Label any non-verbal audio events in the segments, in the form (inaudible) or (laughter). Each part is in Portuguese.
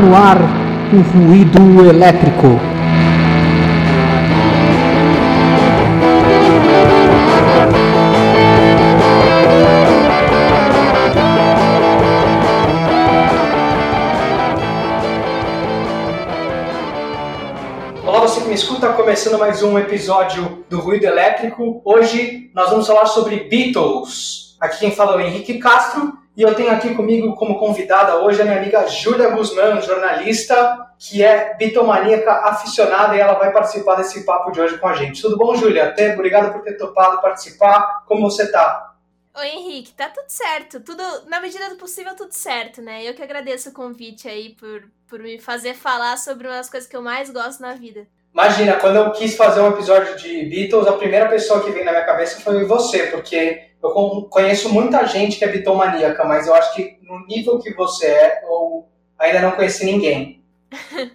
No ar o ruído elétrico. Olá, você que me escuta, começando mais um episódio do Ruído Elétrico. Hoje nós vamos falar sobre Beatles. Aqui quem fala é o Henrique Castro e eu tenho aqui comigo como convidada hoje a minha amiga Júlia Guzmán, jornalista, que é bitomaníaca aficionada e ela vai participar desse papo de hoje com a gente. Tudo bom, Júlia? Até obrigado por ter topado participar. Como você tá? Oi, Henrique, tá tudo certo. Tudo, na medida do possível, tudo certo, né? Eu que agradeço o convite aí por, por me fazer falar sobre uma das coisas que eu mais gosto na vida. Imagina, quando eu quis fazer um episódio de Beatles, a primeira pessoa que veio na minha cabeça foi você, porque eu conheço muita gente que é bitomaníaca, mas eu acho que no nível que você é, eu ainda não conheci ninguém. (laughs)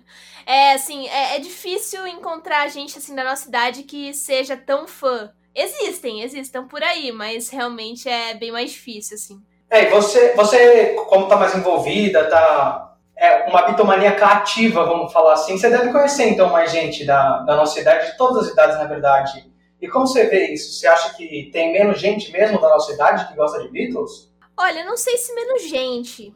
é, assim, é, é, difícil encontrar gente assim da nossa idade que seja tão fã. Existem, existem por aí, mas realmente é bem mais difícil, assim. É, e você, você como tá mais envolvida, tá é uma bitomaníaca ativa, vamos falar assim, você deve conhecer então mais gente da, da nossa idade, de todas as idades, na verdade. E como você vê isso? Você acha que tem menos gente mesmo da nossa idade que gosta de Beatles? Olha, não sei se menos gente.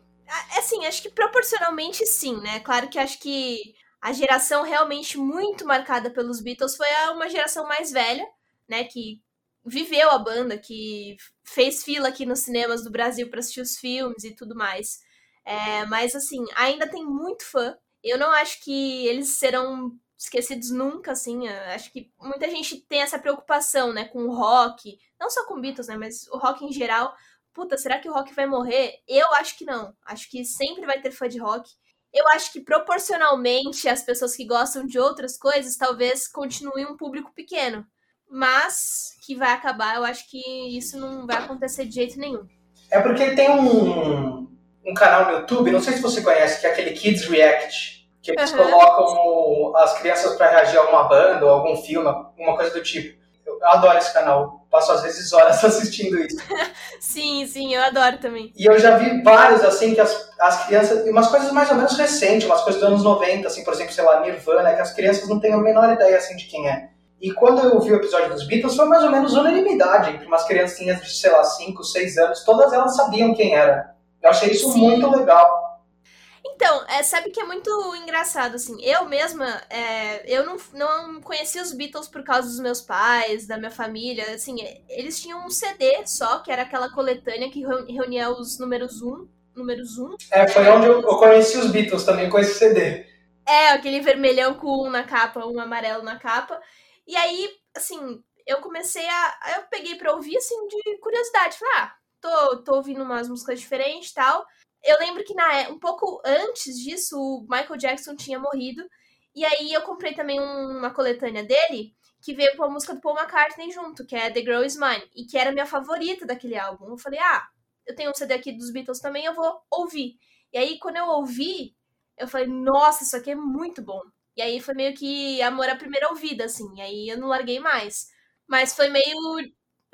Assim, acho que proporcionalmente sim, né? Claro que acho que a geração realmente muito marcada pelos Beatles foi uma geração mais velha, né? Que viveu a banda, que fez fila aqui nos cinemas do Brasil para assistir os filmes e tudo mais. É, mas assim, ainda tem muito fã. Eu não acho que eles serão esquecidos nunca, assim. Acho que muita gente tem essa preocupação, né, com o rock. Não só com Beatles, né, mas o rock em geral. Puta, será que o rock vai morrer? Eu acho que não. Acho que sempre vai ter fã de rock. Eu acho que proporcionalmente as pessoas que gostam de outras coisas talvez continuem um público pequeno. Mas que vai acabar, eu acho que isso não vai acontecer de jeito nenhum. É porque tem um, um canal no YouTube, não sei se você conhece, que é aquele Kids React, que eles uhum. colocam as crianças para reagir a uma banda ou algum filme, uma coisa do tipo. Eu adoro esse canal, passo às vezes horas (laughs) assistindo isso. (laughs) sim, sim, eu adoro também. E eu já vi vários, assim, que as, as crianças, umas coisas mais ou menos recentes, umas coisas dos anos 90, assim, por exemplo, sei lá, Nirvana, que as crianças não têm a menor ideia, assim, de quem é. E quando eu vi o episódio dos Beatles, foi mais ou menos unanimidade entre umas criancinhas de, sei lá, 5, 6 anos, todas elas sabiam quem era. Eu achei isso Sim. muito legal. Então, é, sabe que é muito engraçado, assim, eu mesma, é, eu não, não conheci os Beatles por causa dos meus pais, da minha família, assim, eles tinham um CD só, que era aquela coletânea que reunia os números 1, um, números 1. Um. É, foi onde eu, eu conheci os Beatles também, com esse CD. É, aquele vermelhão com um na capa, um amarelo na capa, e aí, assim, eu comecei a, eu peguei pra ouvir, assim, de curiosidade, falei, ah, tô, tô ouvindo umas músicas diferentes tal. Eu lembro que na, é, um pouco antes disso, o Michael Jackson tinha morrido. E aí eu comprei também uma coletânea dele, que veio com a música do Paul McCartney junto, que é The Girl Is Mine, e que era minha favorita daquele álbum. Eu falei, ah, eu tenho um CD aqui dos Beatles também, eu vou ouvir. E aí, quando eu ouvi, eu falei, nossa, isso aqui é muito bom. E aí foi meio que amor à primeira ouvida, assim. E aí eu não larguei mais. Mas foi meio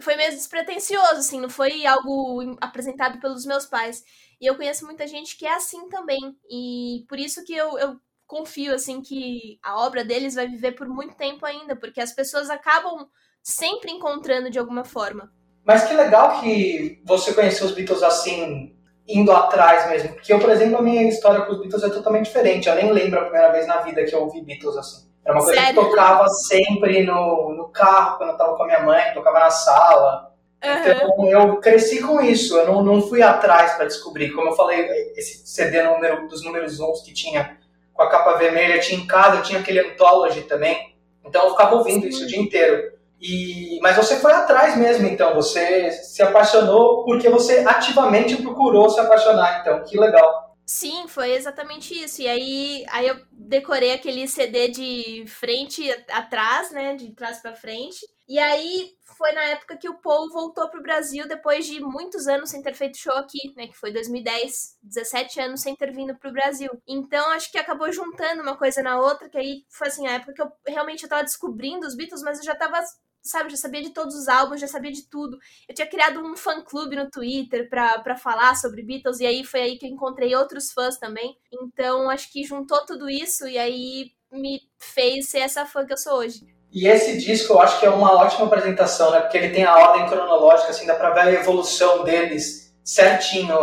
foi meio despretensioso, assim, não foi algo apresentado pelos meus pais. E eu conheço muita gente que é assim também. E por isso que eu, eu confio, assim, que a obra deles vai viver por muito tempo ainda, porque as pessoas acabam sempre encontrando de alguma forma. Mas que legal que você conheceu os Beatles assim, indo atrás mesmo. Porque eu, por exemplo, a minha história com os Beatles é totalmente diferente. Eu nem lembro a primeira vez na vida que eu ouvi Beatles assim. Era uma coisa Sério? que tocava sempre no, no carro, quando eu tava com a minha mãe, tocava na sala. Uhum. Então eu cresci com isso, eu não, não fui atrás para descobrir. Como eu falei, esse CD número, dos números 11 que tinha com a capa vermelha, tinha em casa, tinha aquele Anthology também. Então eu ficava ouvindo isso o dia inteiro. E, mas você foi atrás mesmo, então. Você se apaixonou porque você ativamente procurou se apaixonar, então. Que legal. Sim, foi exatamente isso. E aí, aí eu decorei aquele CD de frente atrás, né? De trás para frente. E aí foi na época que o Paul voltou pro Brasil depois de muitos anos sem ter feito show aqui, né? Que foi 2010, 17 anos sem ter vindo pro Brasil. Então acho que acabou juntando uma coisa na outra, que aí foi assim, a época que eu realmente eu tava descobrindo os Beatles, mas eu já tava sabe, já sabia de todos os álbuns, já sabia de tudo. Eu tinha criado um fã-clube no Twitter para falar sobre Beatles, e aí foi aí que eu encontrei outros fãs também. Então, acho que juntou tudo isso e aí me fez ser essa fã que eu sou hoje. E esse disco eu acho que é uma ótima apresentação, né? Porque ele tem a ordem cronológica, assim, dá pra ver a evolução deles certinho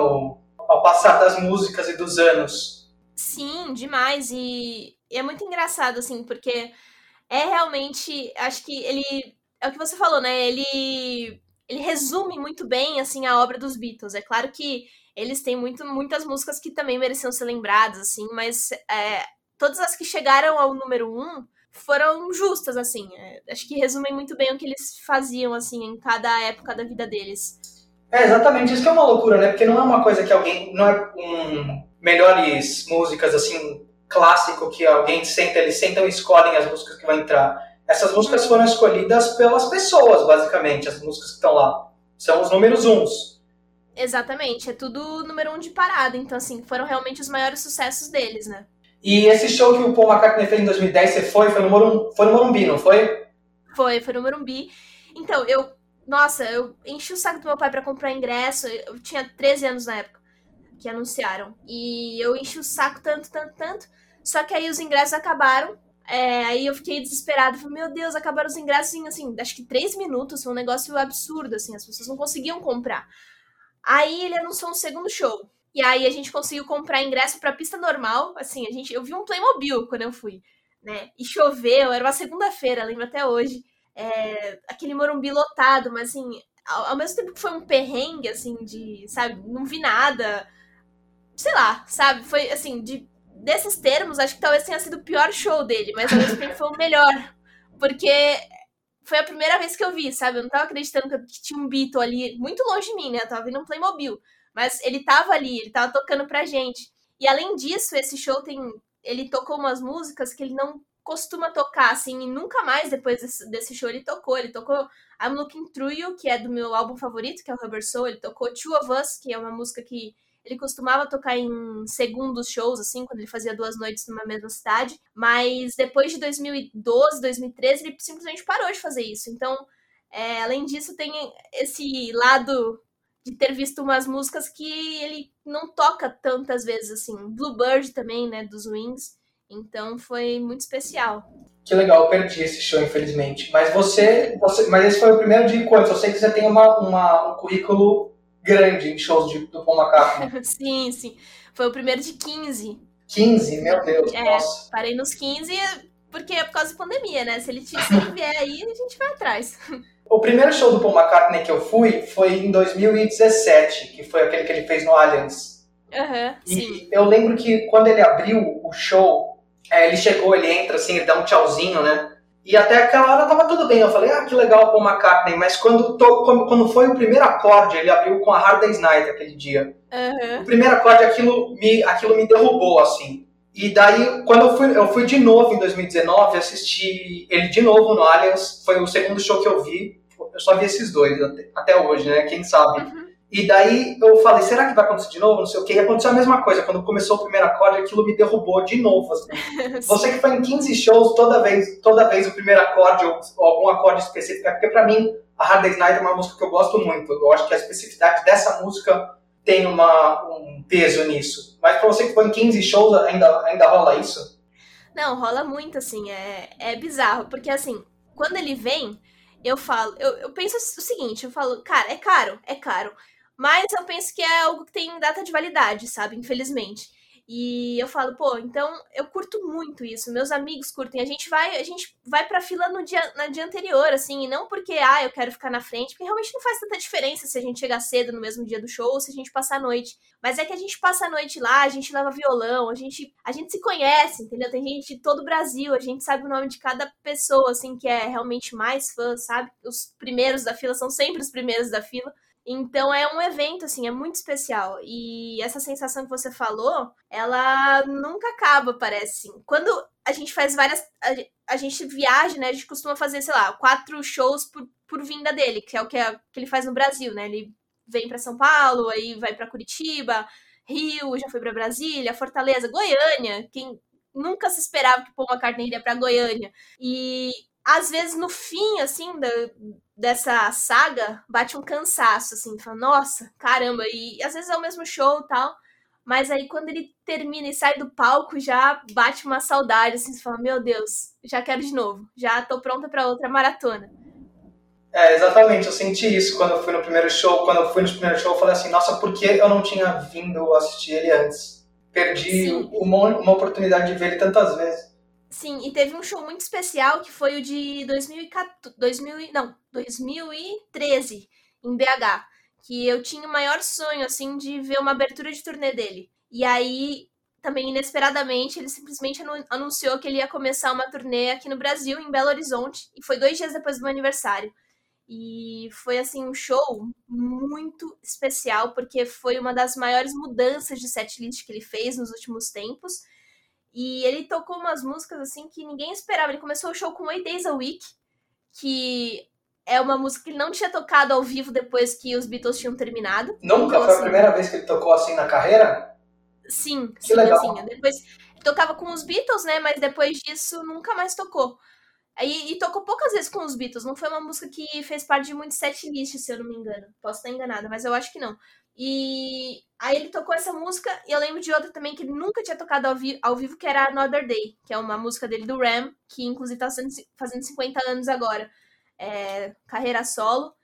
ao passar das músicas e dos anos. Sim, demais. E, e é muito engraçado, assim, porque é realmente. Acho que ele. É o que você falou, né? Ele. Ele resume muito bem, assim, a obra dos Beatles. É claro que eles têm muito, muitas músicas que também mereciam ser lembradas, assim, mas é, todas as que chegaram ao número um foram justas, assim. É, acho que resumem muito bem o que eles faziam, assim, em cada época da vida deles. É, exatamente. Isso que é uma loucura, né? Porque não é uma coisa que alguém... Não é um melhores músicas, assim, clássico que alguém senta, eles sentam e escolhem as músicas que vão entrar. Essas músicas foram escolhidas pelas pessoas, basicamente, as músicas que estão lá. São os números uns. Exatamente, é tudo número um de parada. Então, assim, foram realmente os maiores sucessos deles, né? E esse show que o Paul McCartney fez em 2010, você foi? Foi no, Morum, foi no Morumbi, não foi? Foi, foi no Morumbi. Então, eu. Nossa, eu enchi o saco do meu pai para comprar ingresso. Eu tinha 13 anos na época que anunciaram. E eu enchi o saco tanto, tanto, tanto. Só que aí os ingressos acabaram. É, aí eu fiquei desesperada. Falei, meu Deus, acabaram os ingressos em, assim, acho que três minutos. Foi um negócio absurdo, assim. As pessoas não conseguiam comprar. Aí ele anunciou um segundo show. E aí a gente conseguiu comprar ingresso pra pista normal. Assim, a gente, eu vi um Playmobil quando eu fui, né? E choveu, era uma segunda-feira, lembro até hoje. É, aquele Morumbi lotado, mas assim, ao, ao, mesmo tempo que foi um perrengue, assim, de, sabe, não vi nada. Sei lá, sabe? Foi assim, de desses termos, acho que talvez tenha sido o pior show dele, mas ao mesmo tempo foi o melhor. Porque foi a primeira vez que eu vi, sabe? Eu não tava acreditando que tinha um Beatle ali muito longe de mim, né? Eu tava vendo um Playmobil. Mas ele tava ali, ele tava tocando pra gente. E além disso, esse show tem. Ele tocou umas músicas que ele não costuma tocar, assim, e nunca mais depois desse, desse show ele tocou. Ele tocou I'm Looking Through You, que é do meu álbum favorito, que é o Rubber Soul. Ele tocou Two of Us, que é uma música que ele costumava tocar em segundos shows, assim, quando ele fazia duas noites numa mesma cidade. Mas depois de 2012, 2013, ele simplesmente parou de fazer isso. Então, é, além disso, tem esse lado de ter visto umas músicas que ele não toca tantas vezes assim. Bluebird também, né, dos Wings. Então foi muito especial. Que legal, eu perdi esse show, infelizmente. Mas você, você mas esse foi o primeiro de quantos? Eu sei que você tem uma, uma, um currículo grande em shows de, do Paul McCartney. (laughs) sim, sim. Foi o primeiro de 15. 15? Meu Deus, é, nossa. Parei nos 15 porque é por causa da pandemia, né? Se ele, se ele (laughs) vier aí, a gente vai atrás. O primeiro show do Paul McCartney que eu fui foi em 2017, que foi aquele que ele fez no Allianz. Uhum, e sim. eu lembro que quando ele abriu o show, é, ele chegou, ele entra assim, ele dá um tchauzinho, né? E até aquela hora tava tudo bem. Eu falei, ah, que legal o Paul McCartney. Mas quando, to, quando, foi o primeiro acorde, ele abriu com a Hard Day's Night aquele dia. Uhum. O primeiro acorde, aquilo me, aquilo me derrubou, assim. E daí, quando eu fui, eu fui de novo em 2019, assisti ele de novo no Allianz. Foi o segundo show que eu vi eu só vi esses dois até, até hoje, né? Quem sabe. Uhum. E daí eu falei, será que vai acontecer de novo? Não sei o quê. E aconteceu a mesma coisa. Quando começou o primeiro acorde, aquilo me derrubou de novo. Assim. (laughs) Você que foi em 15 shows, toda vez, toda vez o primeiro acorde ou, ou algum acorde específico. É porque pra mim, a Hard Day's Night é uma música que eu gosto muito. Eu acho que a especificidade dessa música tem uma, um peso nisso. Mas pra você que foi em 15 shows, ainda, ainda rola isso? Não, rola muito, assim. É, é bizarro. Porque, assim, quando ele vem eu falo, eu, eu penso o seguinte, eu falo, cara, é caro, é caro. Mas eu penso que é algo que tem data de validade, sabe? Infelizmente. E eu falo, pô, então eu curto muito isso. Meus amigos curtem. A gente vai, a gente vai pra fila no dia, na dia anterior, assim, e não porque, ah, eu quero ficar na frente, porque realmente não faz tanta diferença se a gente chegar cedo no mesmo dia do show ou se a gente passar a noite. Mas é que a gente passa a noite lá, a gente leva violão, a gente, a gente se conhece, entendeu? Tem gente de todo o Brasil, a gente sabe o nome de cada pessoa, assim, que é realmente mais fã, sabe? Os primeiros da fila são sempre os primeiros da fila. Então é um evento, assim, é muito especial. E essa sensação que você falou, ela nunca acaba, parece, assim. Quando a gente faz várias. A, gente viaja, né? A gente costuma fazer, sei lá, quatro shows por, por vinda dele, que é o que, é, que ele faz no Brasil, né? Ele vem para São Paulo, aí vai para Curitiba, Rio, já foi para Brasília, Fortaleza, Goiânia. Quem nunca se esperava que Paul McCartney iria para Goiânia. E às vezes no fim, assim, da, dessa saga, bate um cansaço, assim, fala, nossa, caramba, e às vezes é o mesmo show e tal, mas aí quando ele termina e sai do palco, já bate uma saudade, assim, você fala, meu Deus, já quero de novo, já tô pronta para outra maratona. É, exatamente, eu senti isso quando eu fui no primeiro show, quando eu fui no primeiro show, eu falei assim, nossa, por que eu não tinha vindo assistir ele antes? Perdi uma, uma oportunidade de ver ele tantas vezes. Sim, e teve um show muito especial que foi o de 2014, 2000, não, 2013, em BH. Que eu tinha o maior sonho, assim, de ver uma abertura de turnê dele. E aí, também inesperadamente, ele simplesmente anunciou que ele ia começar uma turnê aqui no Brasil, em Belo Horizonte. E foi dois dias depois do meu aniversário. E foi assim um show muito especial, porque foi uma das maiores mudanças de setlist que ele fez nos últimos tempos. E ele tocou umas músicas assim que ninguém esperava. Ele começou o show com Eight Days a Week, que é uma música que ele não tinha tocado ao vivo depois que os Beatles tinham terminado. Nunca então, foi assim, a primeira vez que ele tocou assim na carreira? Sim, que sim, legal. assim. Depois tocava com os Beatles, né? Mas depois disso nunca mais tocou. E, e, tocou poucas vezes com os Beatles. Não foi uma música que fez parte de muitos setlist, se eu não me engano. Posso estar enganada, mas eu acho que não. E aí ele tocou essa música, e eu lembro de outra também que ele nunca tinha tocado ao, vi ao vivo, que era Another Day, que é uma música dele do Ram, que inclusive tá fazendo 50 anos agora. É, carreira solo.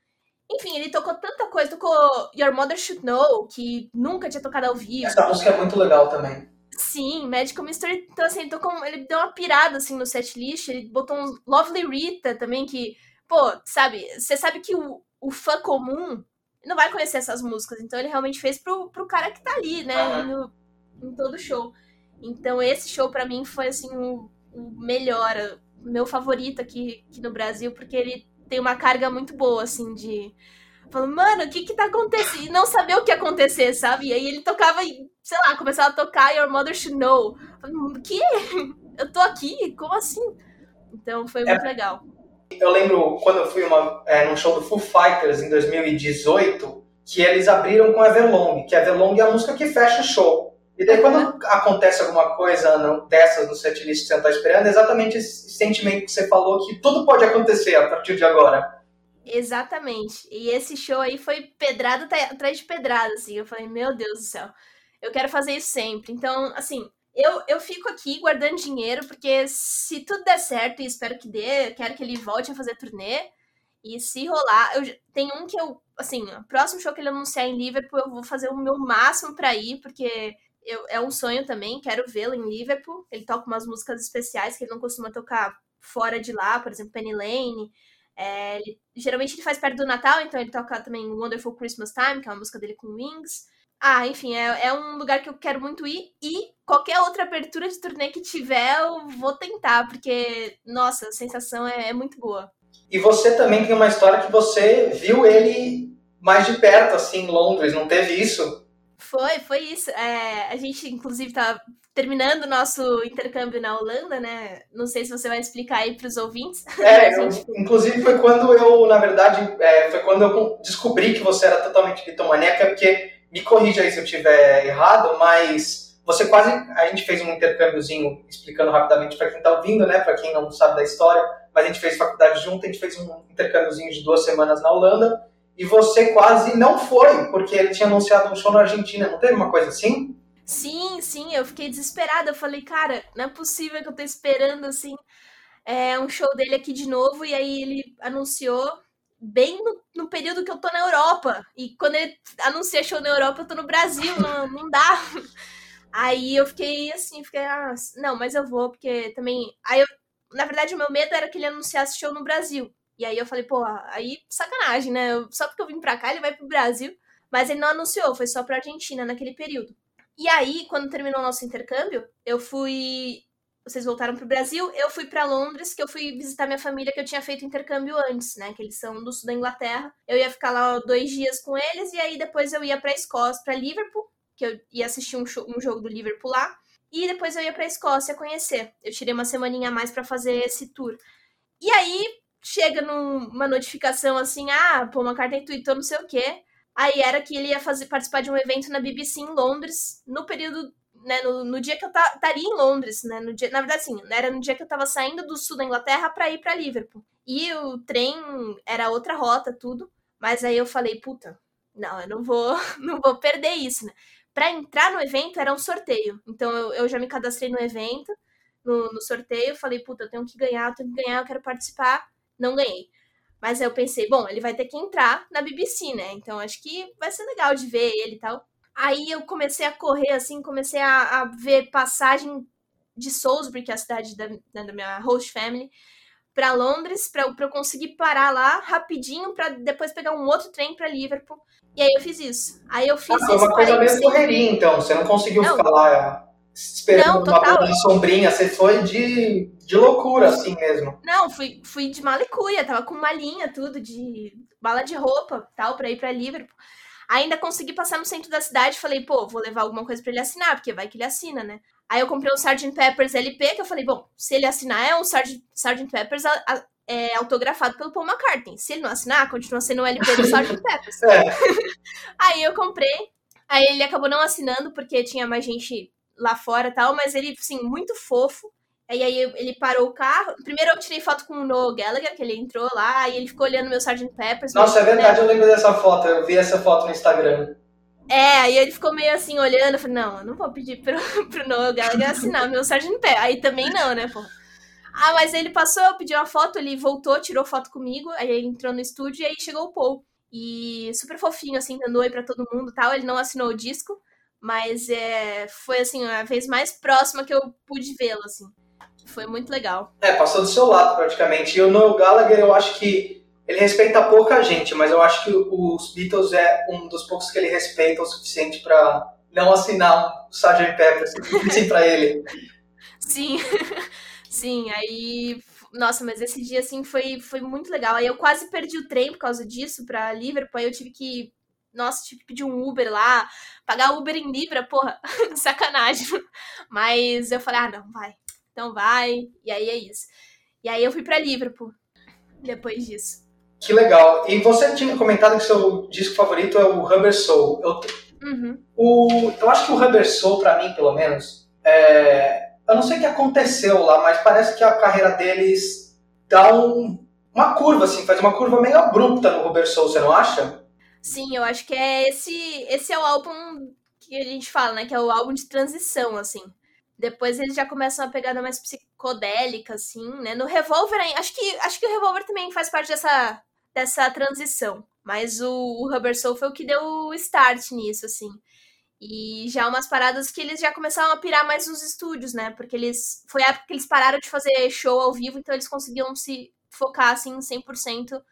Enfim, ele tocou tanta coisa, tocou Your Mother Should Know, que nunca tinha tocado ao vivo. Essa música é muito legal também. Sim, Magical Mystery, então assim, ele, tocou, ele deu uma pirada assim no setlist, ele botou um Lovely Rita também, que, pô, sabe, você sabe que o, o fã comum não vai conhecer essas músicas, então ele realmente fez pro, pro cara que tá ali, né, no, em todo show. Então esse show para mim foi assim o, o melhor, o meu favorito aqui, aqui no Brasil, porque ele tem uma carga muito boa, assim, de Falando, mano, o que que tá acontecendo? E não sabia o que ia acontecer, sabe? E aí ele tocava, sei lá, começava a tocar Your Mother Should Know. Falando, que? Eu tô aqui? Como assim? Então foi muito é, legal. Eu lembro quando eu fui uma, é, num show do Foo Fighters em 2018, que eles abriram com Everlong, que Everlong é a música que fecha o show. E daí, quando uhum. acontece alguma coisa dessas no setlist que você não tá esperando, é exatamente esse sentimento que você falou, que tudo pode acontecer a partir de agora. Exatamente. E esse show aí foi pedrada atrás de pedrada, assim. Eu falei, meu Deus do céu, eu quero fazer isso sempre. Então, assim, eu, eu fico aqui guardando dinheiro, porque se tudo der certo, e espero que dê, quero que ele volte a fazer turnê. E se rolar, eu tem um que eu, assim, o próximo show que ele anunciar em Liverpool, eu vou fazer o meu máximo para ir, porque eu, é um sonho também, quero vê-lo em Liverpool. Ele toca umas músicas especiais que ele não costuma tocar fora de lá, por exemplo, Penny Lane. É, ele, geralmente ele faz perto do Natal, então ele toca também Wonderful Christmas Time, que é uma música dele com Wings. Ah, enfim, é, é um lugar que eu quero muito ir. E qualquer outra abertura de turnê que tiver, eu vou tentar, porque, nossa, a sensação é, é muito boa. E você também tem uma história que você viu ele mais de perto, assim, em Londres, não teve isso? Foi, foi isso. É, a gente, inclusive, tá terminando o nosso intercâmbio na Holanda, né? Não sei se você vai explicar aí para os ouvintes. É, (laughs) gente... eu, inclusive foi quando eu, na verdade, é, foi quando eu descobri que você era totalmente bitomaníaca, porque, me corrija aí se eu estiver errado, mas você quase, a gente fez um intercâmbiozinho, explicando rapidamente para quem está ouvindo, né? Para quem não sabe da história, mas a gente fez faculdade junto, a gente fez um intercâmbiozinho de duas semanas na Holanda, e você quase não foi, porque ele tinha anunciado um show na Argentina, não teve uma coisa assim? Sim, sim, eu fiquei desesperada. Eu falei, cara, não é possível que eu tô esperando assim é, um show dele aqui de novo. E aí ele anunciou bem no, no, período que eu tô na Europa. E quando ele anuncia show na Europa, eu tô no Brasil, não, não dá. (laughs) Aí eu fiquei assim, fiquei, ah, não, mas eu vou, porque também. Aí eu, na verdade, o meu medo era que ele anunciasse show no Brasil. E aí eu falei, pô, aí sacanagem, né? Só porque eu vim pra cá, ele vai pro Brasil. Mas ele não anunciou, foi só pra Argentina naquele período. E aí, quando terminou o nosso intercâmbio, eu fui. Vocês voltaram pro Brasil, eu fui para Londres, que eu fui visitar minha família que eu tinha feito intercâmbio antes, né? Que eles são do sul da Inglaterra. Eu ia ficar lá dois dias com eles, e aí depois eu ia pra Escócia, pra Liverpool, que eu ia assistir um, show, um jogo do Liverpool lá. E depois eu ia pra Escócia conhecer. Eu tirei uma semaninha a mais para fazer esse tour. E aí, chega numa notificação assim, ah, pô, uma carta tweetou não sei o quê. Aí era que ele ia fazer, participar de um evento na BBC em Londres, no período, né, no, no dia que eu estaria em Londres, né, no dia, na verdade, sim, era no dia que eu estava saindo do sul da Inglaterra para ir para Liverpool. E o trem era outra rota, tudo. Mas aí eu falei, puta, não, eu não vou, (laughs) não vou perder isso, né? Para entrar no evento era um sorteio. Então eu, eu já me cadastrei no evento, no, no sorteio, falei, puta, eu tenho que ganhar, eu tenho que ganhar, eu quero participar. Não ganhei. Mas aí eu pensei, bom, ele vai ter que entrar na BBC, né? Então acho que vai ser legal de ver ele e tal. Aí eu comecei a correr, assim, comecei a, a ver passagem de Salisbury, que é a cidade da, né, da minha host family, para Londres, para eu conseguir parar lá rapidinho, para depois pegar um outro trem para Liverpool. E aí eu fiz isso. Aí eu fiz ah, isso. Foi uma coisa meio correria, então. Você não conseguiu não. ficar lá esperando não, uma sombrinha. Você foi de, de loucura, assim mesmo. Não, fui, fui de malicuia. Tava com malinha, tudo, de bala de roupa, tal, para ir para Liverpool. Ainda consegui passar no centro da cidade. Falei, pô, vou levar alguma coisa para ele assinar, porque vai que ele assina, né? Aí eu comprei um Sgt. Peppers LP, que eu falei, bom, se ele assinar, é um Sgt. Sgt. Peppers a, a, é, autografado pelo Paul McCartney. Se ele não assinar, continua sendo o LP do Sgt. (laughs) Peppers. É. (laughs) aí eu comprei. Aí ele acabou não assinando, porque tinha mais gente lá fora e tal, mas ele, assim, muito fofo. E aí ele parou o carro. Primeiro eu tirei foto com o Noel Gallagher, que ele entrou lá, e ele ficou olhando meu Sgt. Peppers. Nossa, é verdade, eu lembro dessa foto. Eu vi essa foto no Instagram. É, aí ele ficou meio assim, olhando, eu falei, não, eu não vou pedir pro, (laughs) pro Noel Gallagher assinar meu Sgt. Pé. Aí também não, né, pô. Ah, mas ele passou, eu pedi uma foto, ele voltou, tirou foto comigo, aí ele entrou no estúdio e aí chegou o Paul. E super fofinho, assim, dando oi pra todo mundo tal. Ele não assinou o disco, mas é, foi, assim, a vez mais próxima que eu pude vê-lo, assim. Foi muito legal. É, passou do seu lado praticamente. E o Noel Gallagher, eu acho que ele respeita pouca gente, mas eu acho que os Beatles é um dos poucos que ele respeita o suficiente para não assinar um Sgt. Pepper, pedissem para ele. (laughs) Sim, (laughs) sim, aí nossa, mas esse dia assim foi, foi muito legal. Aí eu quase perdi o trem por causa disso para Liverpool. Aí eu tive que, nossa, tive que pedir um Uber lá, pagar Uber em Libra, porra, (laughs) sacanagem. Mas eu falei, ah, não, vai. Então vai. E aí é isso. E aí eu fui para Liverpool depois disso. Que legal. E você tinha comentado que seu disco favorito é o Rubber Soul. Eu, uhum. o, eu acho que o Rubber Soul, para mim, pelo menos, é, eu não sei o que aconteceu lá, mas parece que a carreira deles dá um, uma curva, assim, faz uma curva meio abrupta no Rubber Soul, você não acha? Sim, eu acho que é esse, esse é o álbum que a gente fala, né? Que é o álbum de transição, assim. Depois eles já começam a pegada mais psicodélica, assim, né? No Revolver, acho que, acho que o Revolver também faz parte dessa, dessa transição. Mas o, o Rubber Soul foi o que deu o start nisso, assim. E já umas paradas que eles já começaram a pirar mais nos estúdios, né? Porque eles. Foi a época que eles pararam de fazer show ao vivo, então eles conseguiam se focar, assim, 100%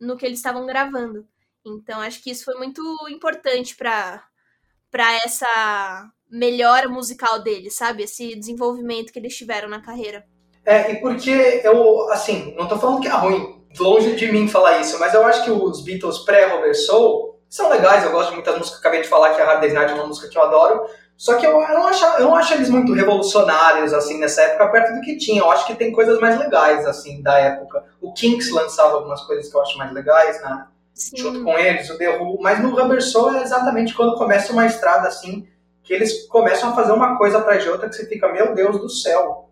no que eles estavam gravando. Então acho que isso foi muito importante para para essa melhora musical deles, sabe? Esse desenvolvimento que eles tiveram na carreira. É, e porque eu, assim, não tô falando que é ruim, longe de mim falar isso, mas eu acho que os Beatles pré-Robert Soul são legais, eu gosto de muitas músicas, acabei de falar que a Hard Day's Night é uma música que eu adoro, só que eu, eu, não acho, eu não acho eles muito revolucionários, assim, nessa época, perto do que tinha. Eu acho que tem coisas mais legais, assim, da época. O Kinks lançava algumas coisas que eu acho mais legais, né? Sim. Junto com eles, o The Who. Mas no Rubber Soul é exatamente quando começa uma estrada, assim, que eles começam a fazer uma coisa atrás de outra que você fica, meu Deus do céu.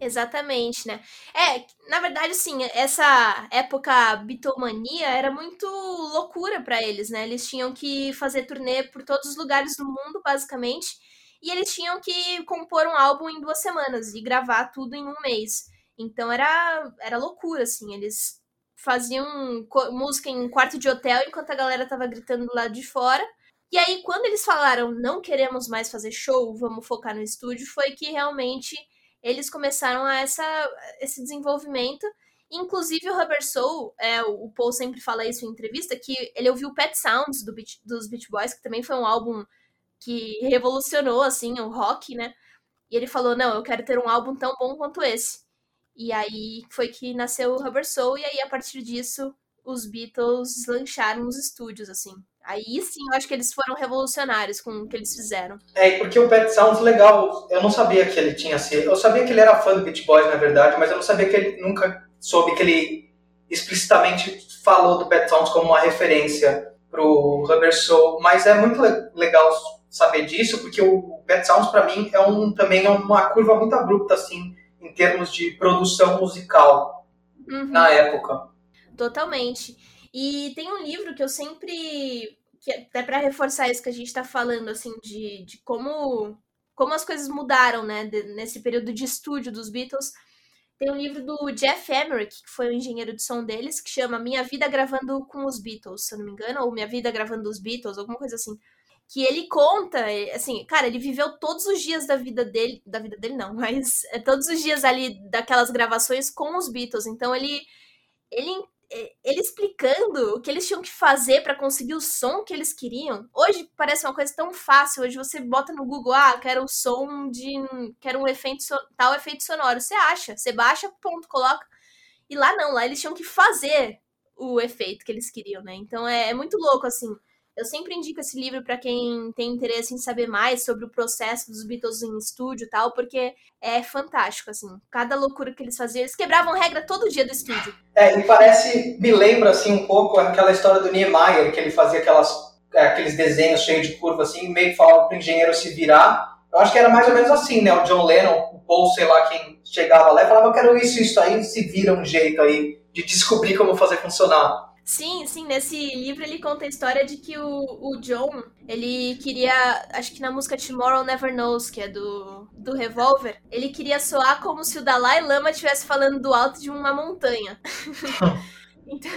Exatamente, né? É, na verdade, assim, essa época bitomania era muito loucura para eles, né? Eles tinham que fazer turnê por todos os lugares do mundo, basicamente, e eles tinham que compor um álbum em duas semanas e gravar tudo em um mês. Então era, era loucura, assim, eles faziam música em um quarto de hotel enquanto a galera tava gritando do lado de fora. E aí, quando eles falaram, não queremos mais fazer show, vamos focar no estúdio, foi que realmente eles começaram a essa, esse desenvolvimento. Inclusive o Rubber Soul, é, o Paul sempre fala isso em entrevista, que ele ouviu Pet Sounds do Beach, dos Beach Boys, que também foi um álbum que revolucionou assim o rock, né? E ele falou: "Não, eu quero ter um álbum tão bom quanto esse". E aí foi que nasceu o Rubber Soul e aí a partir disso os Beatles lancharam nos estúdios assim. Aí sim, eu acho que eles foram revolucionários com o que eles fizeram. É, porque o Pet Sounds legal, eu não sabia que ele tinha sido. Eu sabia que ele era fã do Beach Boys, na verdade, mas eu não sabia que ele nunca soube que ele explicitamente falou do Pet Sounds como uma referência pro Rubber Soul. Mas é muito legal saber disso, porque o Pet Sounds para mim é um também é uma curva muito abrupta assim em termos de produção musical uhum. na época. Totalmente. E tem um livro que eu sempre que até para reforçar isso que a gente está falando assim de, de como como as coisas mudaram, né, de, nesse período de estúdio dos Beatles. Tem um livro do Jeff Emerick, que foi o engenheiro de som deles, que chama Minha Vida Gravando com os Beatles, se eu não me engano, ou Minha Vida Gravando os Beatles, alguma coisa assim. Que ele conta, assim, cara, ele viveu todos os dias da vida dele, da vida dele não, (laughs) mas é, todos os dias ali daquelas gravações com os Beatles. Então ele, ele ele explicando o que eles tinham que fazer para conseguir o som que eles queriam. Hoje parece uma coisa tão fácil. Hoje você bota no Google, ah, quero o som de. quero um efeito tal efeito sonoro. Você acha, você baixa, ponto, coloca. E lá não, lá eles tinham que fazer o efeito que eles queriam, né? Então é, é muito louco, assim. Eu sempre indico esse livro para quem tem interesse em saber mais sobre o processo dos Beatles em estúdio e tal, porque é fantástico, assim. Cada loucura que eles faziam, eles quebravam regra todo dia do estúdio. É, e parece, me lembra, assim, um pouco aquela história do Niemeyer, que ele fazia aquelas, é, aqueles desenhos cheios de curva, assim, meio que falava pro engenheiro se virar. Eu acho que era mais ou menos assim, né? O John Lennon, o Paul, sei lá, quem chegava lá e falava, eu quero isso, isso aí, se vira um jeito aí de descobrir como fazer funcionar. Sim, sim, nesse livro ele conta a história de que o, o John, ele queria, acho que na música Tomorrow Never Knows, que é do, do Revolver, ele queria soar como se o Dalai Lama estivesse falando do alto de uma montanha. (laughs) Então,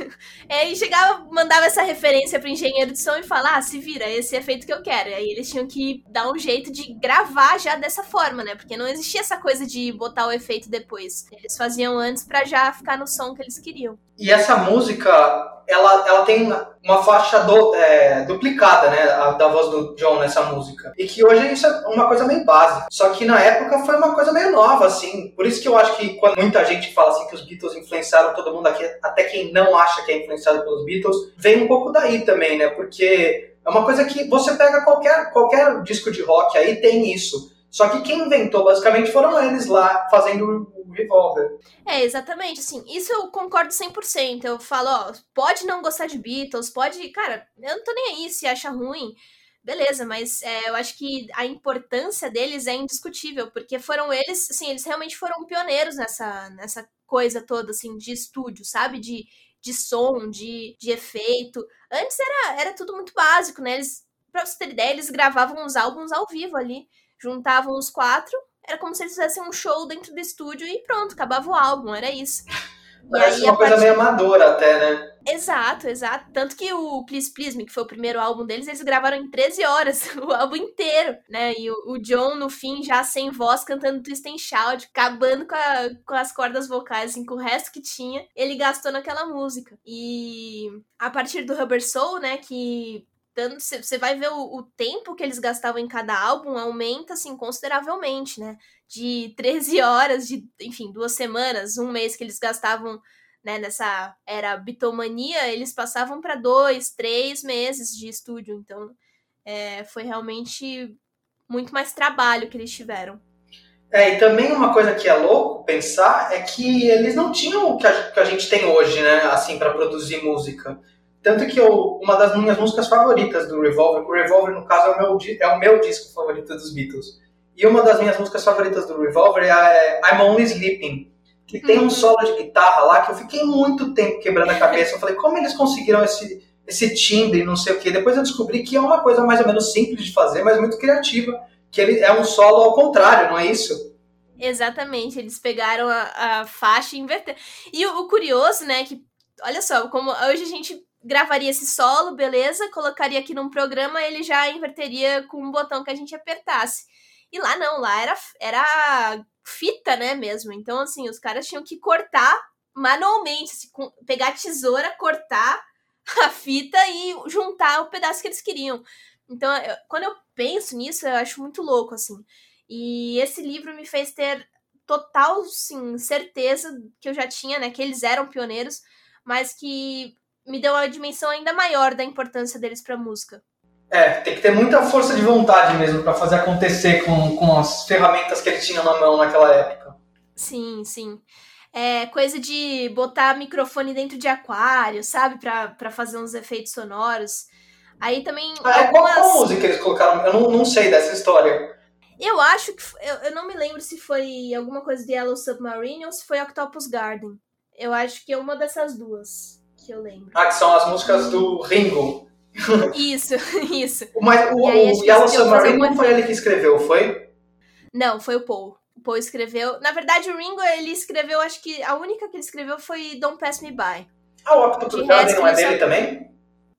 aí chegava, mandava essa referência pro engenheiro de som e falar, ah, se vira, esse é efeito que eu quero. Aí eles tinham que dar um jeito de gravar já dessa forma, né? Porque não existia essa coisa de botar o efeito depois. Eles faziam antes para já ficar no som que eles queriam. E essa música, ela, ela tem uma faixa do, é, duplicada, né, a, da voz do John nessa música. E que hoje isso é uma coisa meio básica. Só que na época foi uma coisa meio nova, assim. Por isso que eu acho que quando muita gente fala assim que os Beatles influenciaram todo mundo aqui, até quem não acha que é influenciado pelos Beatles, vem um pouco daí também, né? Porque é uma coisa que você pega qualquer, qualquer disco de rock aí tem isso. Só que quem inventou basicamente foram eles lá fazendo o Revolver. É, exatamente, assim, isso eu concordo 100%. Eu falo, ó, pode não gostar de Beatles, pode, cara, eu não tô nem aí se acha ruim. Beleza, mas é, eu acho que a importância deles é indiscutível, porque foram eles, assim, eles realmente foram pioneiros nessa, nessa coisa toda, assim, de estúdio, sabe? De, de som, de, de efeito. Antes era, era tudo muito básico, né? Eles, pra você ter ideia, eles gravavam os álbuns ao vivo ali juntavam os quatro, era como se eles fizessem um show dentro do estúdio e pronto, acabava o álbum, era isso. Parece aí, uma coisa meio amadora até, né? Exato, exato. Tanto que o Please Please Me, que foi o primeiro álbum deles, eles gravaram em 13 horas, (laughs) o álbum inteiro, né? E o, o John, no fim, já sem voz, cantando Twist and Shout, acabando com, a, com as cordas vocais, assim, com o resto que tinha, ele gastou naquela música. E a partir do Rubber Soul, né, que tanto você vai ver o, o, tempo que eles gastavam em cada álbum aumenta assim consideravelmente, né? De (laughs) 13 horas, de enfim, duas semanas, um mês que eles gastavam né, nessa era bitomania, eles passavam para dois, três meses de estúdio. Então, é, foi realmente muito mais trabalho que eles tiveram. É, e também uma coisa que é louco pensar é que eles não tinham o que a, que a gente tem hoje, né, assim, para produzir música. Tanto que eu, uma das minhas músicas favoritas do Revolver, o Revolver, no caso, é o, meu, é o meu disco favorito dos Beatles. E uma das minhas músicas favoritas do Revolver é a é I'm Only Sleeping, que tem um uhum. solo de guitarra lá que eu fiquei muito tempo quebrando a cabeça. Eu falei, como eles conseguiram esse, esse timbre, não sei o quê. Depois eu descobri que é uma coisa mais ou menos simples de fazer, mas muito criativa. Que ele é um solo ao contrário, não é isso? Exatamente, eles pegaram a, a faixa e inverteram. E o, o curioso, né, que olha só, como hoje a gente gravaria esse solo, beleza, colocaria aqui num programa, ele já inverteria com um botão que a gente apertasse. E lá não, lá era, era fita, né, mesmo. Então, assim, os caras tinham que cortar manualmente, assim, com, pegar a tesoura, cortar a fita e juntar o pedaço que eles queriam. Então, eu, quando eu penso nisso, eu acho muito louco, assim. E esse livro me fez ter total, sim, certeza que eu já tinha, né, que eles eram pioneiros, mas que me deu uma dimensão ainda maior da importância deles para a música. É, tem que ter muita força de vontade mesmo para fazer acontecer com, com as ferramentas que ele tinha na mão naquela época. Sim, sim. É coisa de botar microfone dentro de aquário, sabe? para fazer uns efeitos sonoros. Aí também. Ah, algumas... qual, qual música eles colocaram? Eu não, não sei dessa história. Eu acho que. Eu, eu não me lembro se foi alguma coisa de Yellow Submarine ou se foi Octopus Garden. Eu acho que é uma dessas duas que eu lembro. Ah, que são as músicas do Ringo. Isso, (laughs) isso. Mas o, aí, o Yellow Submarine não foi ele que escreveu, foi? Não, foi o Paul. O Paul escreveu. Na verdade, o Ringo, ele escreveu, acho que a única que ele escreveu foi Don't Pass Me By. Ah, o Octopus Garden não é dele também?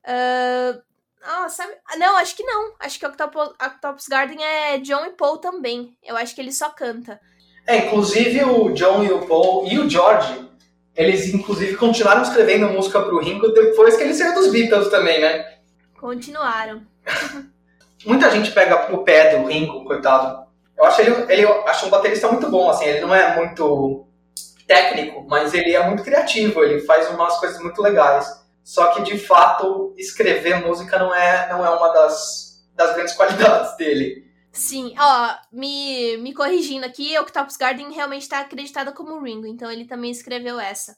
Uh, ah, sabe? Não, acho que não. Acho que o Octopus, Octopus Garden é John e Paul também. Eu acho que ele só canta. É, inclusive o John e o Paul e o George, eles inclusive continuaram escrevendo música pro Ringo depois que ele saiu dos Beatles também, né? Continuaram. (laughs) Muita gente pega o pé do Ringo, coitado. Eu acho ele, ele acho um baterista muito bom, assim, ele não é muito técnico, mas ele é muito criativo, ele faz umas coisas muito legais. Só que, de fato, escrever música não é, não é uma das, das grandes (laughs) qualidades dele. Sim, ó, me, me corrigindo aqui, Octopus Garden realmente está acreditada como Ringo, então ele também escreveu essa.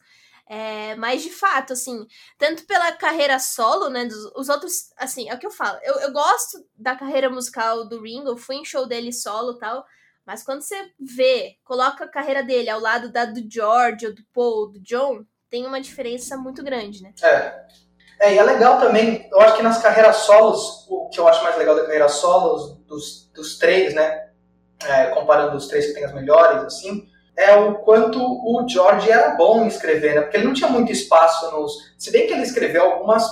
É, mas de fato, assim, tanto pela carreira solo, né? Dos, os outros, assim, é o que eu falo. Eu, eu gosto da carreira musical do Ringo, fui em show dele solo tal. Mas quando você vê, coloca a carreira dele ao lado da do George, ou do Paul, do John, tem uma diferença muito grande, né? É. É, e é legal também, eu acho que nas carreiras solos, o que eu acho mais legal da carreira solos, dos, dos três, né? É, comparando os três que tem as melhores, assim, é o quanto o George era bom em escrever, né? Porque ele não tinha muito espaço nos. Se bem que ele escreveu algumas.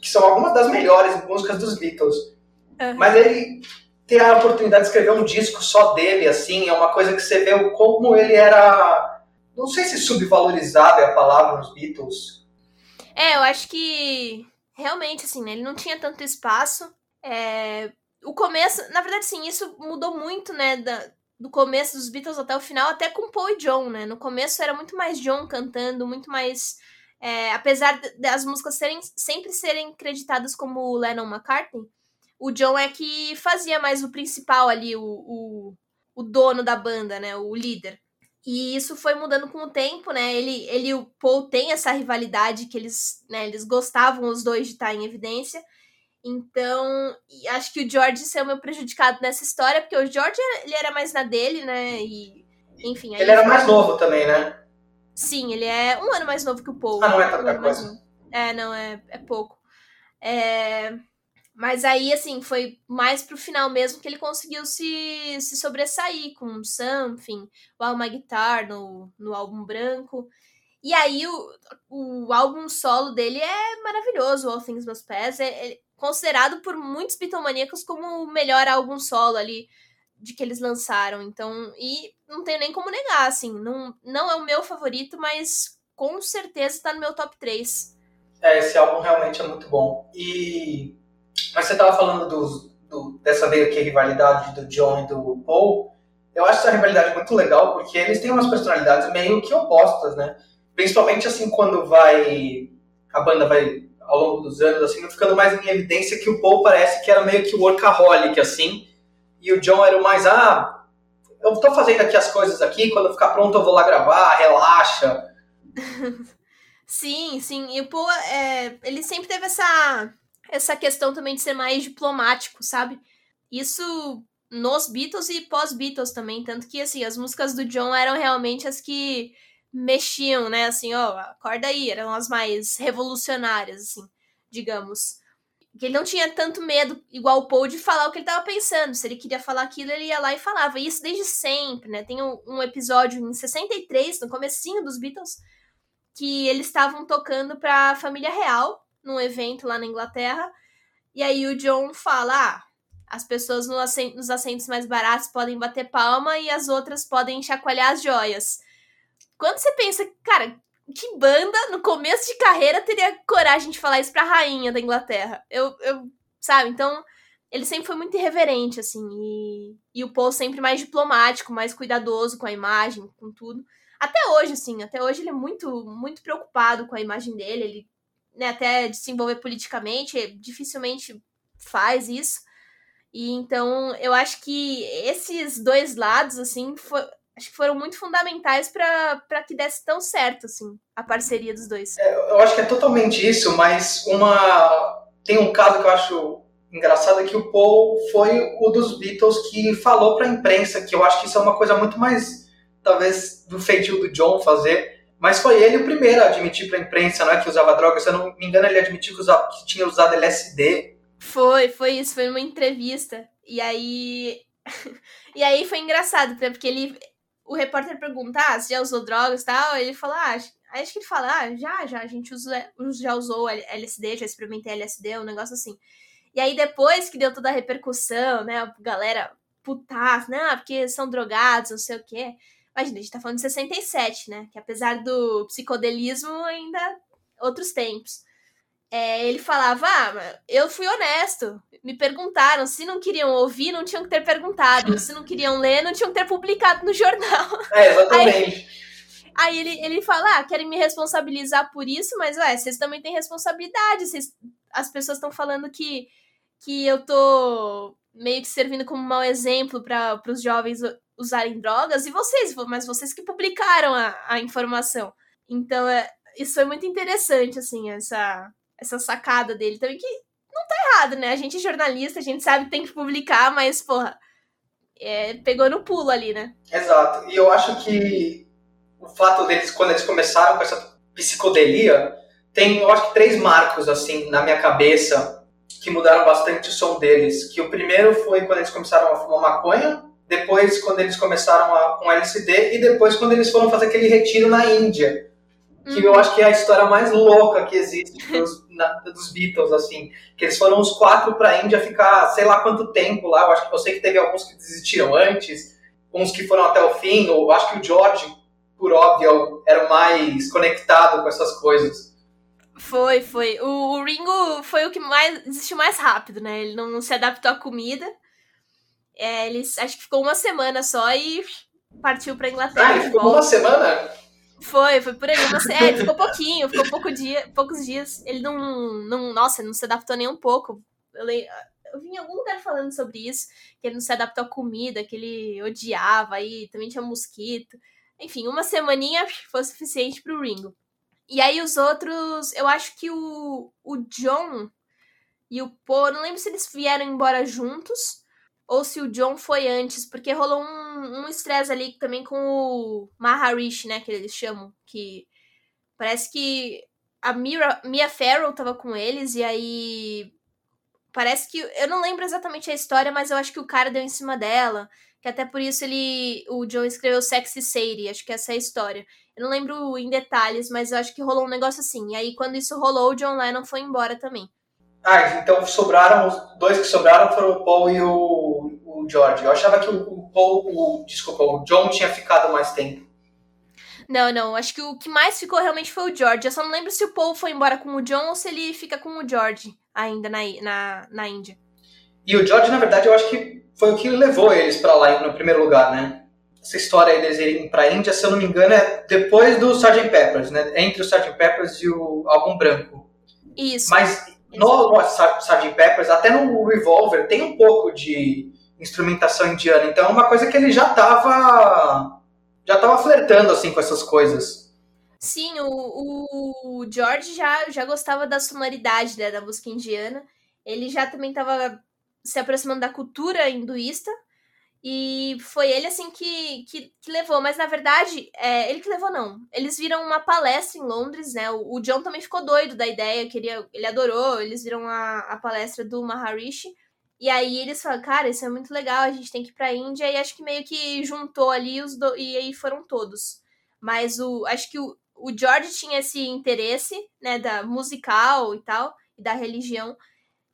que são algumas das melhores músicas dos Beatles. Uhum. Mas ele ter a oportunidade de escrever um disco só dele, assim, é uma coisa que você vê como ele era não sei se subvalorizada é a palavra nos Beatles. É, eu acho que realmente, assim, né, ele não tinha tanto espaço. É, o começo, na verdade, sim, isso mudou muito, né, da, do começo dos Beatles até o final, até com Paul e John, né? No começo era muito mais John cantando, muito mais. É, apesar das músicas serem, sempre serem creditadas como Lennon McCartney, o John é que fazia mais o principal ali, o, o, o dono da banda, né? O líder. E isso foi mudando com o tempo, né? Ele, ele e o Paul têm essa rivalidade que eles, né, eles gostavam os dois de estar em evidência. Então, acho que o George saiu meio prejudicado nessa história, porque o George ele era mais na dele, né? E, enfim. ele era mais novo também, né? Sim, ele é um ano mais novo que o Paul. Ah, não é tanta um coisa. É, não, é, é pouco. É... Mas aí, assim, foi mais pro final mesmo que ele conseguiu se, se sobressair com Something, o Alma Guitar no, no álbum branco. E aí o, o álbum solo dele é maravilhoso, All Things Must Pass. É, é considerado por muitos bitomaníacos como o melhor álbum solo ali de que eles lançaram. Então, e não tenho nem como negar, assim, não, não é o meu favorito, mas com certeza tá no meu top 3. É, esse álbum realmente é muito bom. E mas você estava falando do, do, dessa meio que rivalidade do John e do Paul. Eu acho essa rivalidade muito legal porque eles têm umas personalidades meio que opostas, né? Principalmente assim quando vai a banda vai ao longo dos anos assim ficando mais em evidência que o Paul parece que era meio que workaholic assim. E o John era o mais ah eu tô fazendo aqui as coisas aqui quando ficar pronto eu vou lá gravar relaxa. (laughs) Sim sim. E o Paul é, ele sempre teve essa essa questão também de ser mais diplomático, sabe? Isso nos Beatles e pós-Beatles também, tanto que assim, as músicas do John eram realmente as que mexiam, né, assim, ó, acorda aí, eram as mais revolucionárias, assim, digamos. Que ele não tinha tanto medo, igual o Paul, de falar o que ele tava pensando. Se ele queria falar aquilo, ele ia lá e falava. E isso desde sempre, né? Tem um, episódio em 63, no comecinho dos Beatles, que eles estavam tocando pra família real, num evento lá na Inglaterra. E aí o John fala: ah, as pessoas nos assentos mais baratos podem bater palma e as outras podem chacoalhar as joias. Quando você pensa, cara, que banda no começo de carreira teria coragem de falar isso pra rainha da Inglaterra? Eu, eu sabe? Então, ele sempre foi muito irreverente, assim. E, e o Paul sempre mais diplomático, mais cuidadoso com a imagem, com tudo. Até hoje, assim, até hoje ele é muito, muito preocupado com a imagem dele. Ele né, até de se envolver politicamente, dificilmente faz isso. E então eu acho que esses dois lados, assim, for, acho que foram muito fundamentais para que desse tão certo, assim, a parceria dos dois. É, eu acho que é totalmente isso, mas uma, tem um caso que eu acho engraçado é que o Paul foi o dos Beatles que falou para a imprensa, que eu acho que isso é uma coisa muito mais, talvez, do feitio do John fazer, mas foi ele o primeiro a admitir para a imprensa, não é, que usava drogas, se eu não me engano ele admitiu que, usava, que tinha usado LSD. Foi, foi isso, foi numa entrevista, e aí... (laughs) e aí foi engraçado, porque ele... O repórter pergunta, ah, você já usou drogas e tal? Ele falou, ah, acho que ele fala, ah, já, já, a gente usa, já usou LSD, já experimentei LSD, um negócio assim. E aí, depois que deu toda a repercussão, né? A galera putaça, né? Ah, porque são drogados, não sei o quê. Imagina, a gente tá falando de 67, né? Que apesar do psicodelismo, ainda outros tempos. É, ele falava: Ah, eu fui honesto. Me perguntaram. Se não queriam ouvir, não tinham que ter perguntado. Se não queriam ler, não tinham que ter publicado no jornal. (laughs) É, exatamente. Aí, aí ele, ele fala: Ah, querem me responsabilizar por isso, mas ué, vocês também têm responsabilidade. Vocês, as pessoas estão falando que que eu tô meio que servindo como mau exemplo para os jovens usarem drogas, e vocês, mas vocês que publicaram a, a informação. Então, é, isso é muito interessante, assim, essa, essa sacada dele também, que não tá errado, né? A gente é jornalista, a gente sabe que tem que publicar, mas, porra, é, pegou no pulo ali, né? Exato. E eu acho que o fato deles, quando eles começaram com essa psicodelia, tem, eu acho que três marcos, assim, na minha cabeça, que mudaram bastante o som deles. Que o primeiro foi quando eles começaram a fumar maconha, depois quando eles começaram a, com LSD e depois quando eles foram fazer aquele retiro na Índia. Que eu acho que é a história mais louca que existe dos, na, dos Beatles, assim. Que eles foram os quatro para a Índia ficar sei lá quanto tempo lá. Eu acho que você que teve alguns que desistiram antes, uns que foram até o fim. Eu acho que o George, por óbvio, era o mais conectado com essas coisas. Foi, foi. O, o, Ringo foi o que mais desistiu mais rápido, né? Ele não, não se adaptou à comida. É, ele acho que ficou uma semana só e partiu pra Inglaterra. Ah, ele ficou uma semana? Foi, foi por aí. Uma, é, ele (laughs) ficou pouquinho, ficou pouco dia, poucos dias. Ele não, não. Nossa, não se adaptou nem um pouco. Eu, eu vi em algum lugar falando sobre isso, que ele não se adaptou à comida, que ele odiava, aí também tinha mosquito. Enfim, uma semaninha foi suficiente pro Ringo. E aí os outros, eu acho que o, o John e o Paul, não lembro se eles vieram embora juntos ou se o John foi antes, porque rolou um estresse um ali também com o Maharishi, né, que eles chamam, que parece que a Mira, Mia Farrow tava com eles e aí parece que eu não lembro exatamente a história, mas eu acho que o cara deu em cima dela, que até por isso ele o John escreveu Sexy Sadie, acho que essa é a história. Eu não lembro em detalhes, mas eu acho que rolou um negócio assim. E aí, quando isso rolou, o John Lennon foi embora também. Ah, então sobraram, os dois que sobraram foram o Paul e o, o George. Eu achava que o, Paul, o, desculpa, o John tinha ficado mais tempo. Não, não, acho que o que mais ficou realmente foi o George. Eu só não lembro se o Paul foi embora com o John ou se ele fica com o George ainda na, na, na Índia. E o George, na verdade, eu acho que foi o que levou eles para lá no primeiro lugar, né? essa história deles irem para a Índia, se eu não me engano, é depois do Sgt. Peppers, né? Entre o Sgt. Peppers e o álbum branco. Isso. Mas no Sgt. Peppers, até no Revolver, tem um pouco de instrumentação indiana. Então é uma coisa que ele já estava já tava flertando assim com essas coisas. Sim, o, o George já, já gostava da sonoridade né, da música indiana. Ele já também estava se aproximando da cultura hinduísta. E foi ele, assim, que, que, que levou. Mas, na verdade, é, ele que levou, não. Eles viram uma palestra em Londres, né? O, o John também ficou doido da ideia, queria, ele adorou. Eles viram a, a palestra do Maharishi. E aí eles falaram, cara, isso é muito legal, a gente tem que ir pra Índia. E acho que meio que juntou ali os do... E aí foram todos. Mas o acho que o, o George tinha esse interesse, né, da musical e tal, e da religião.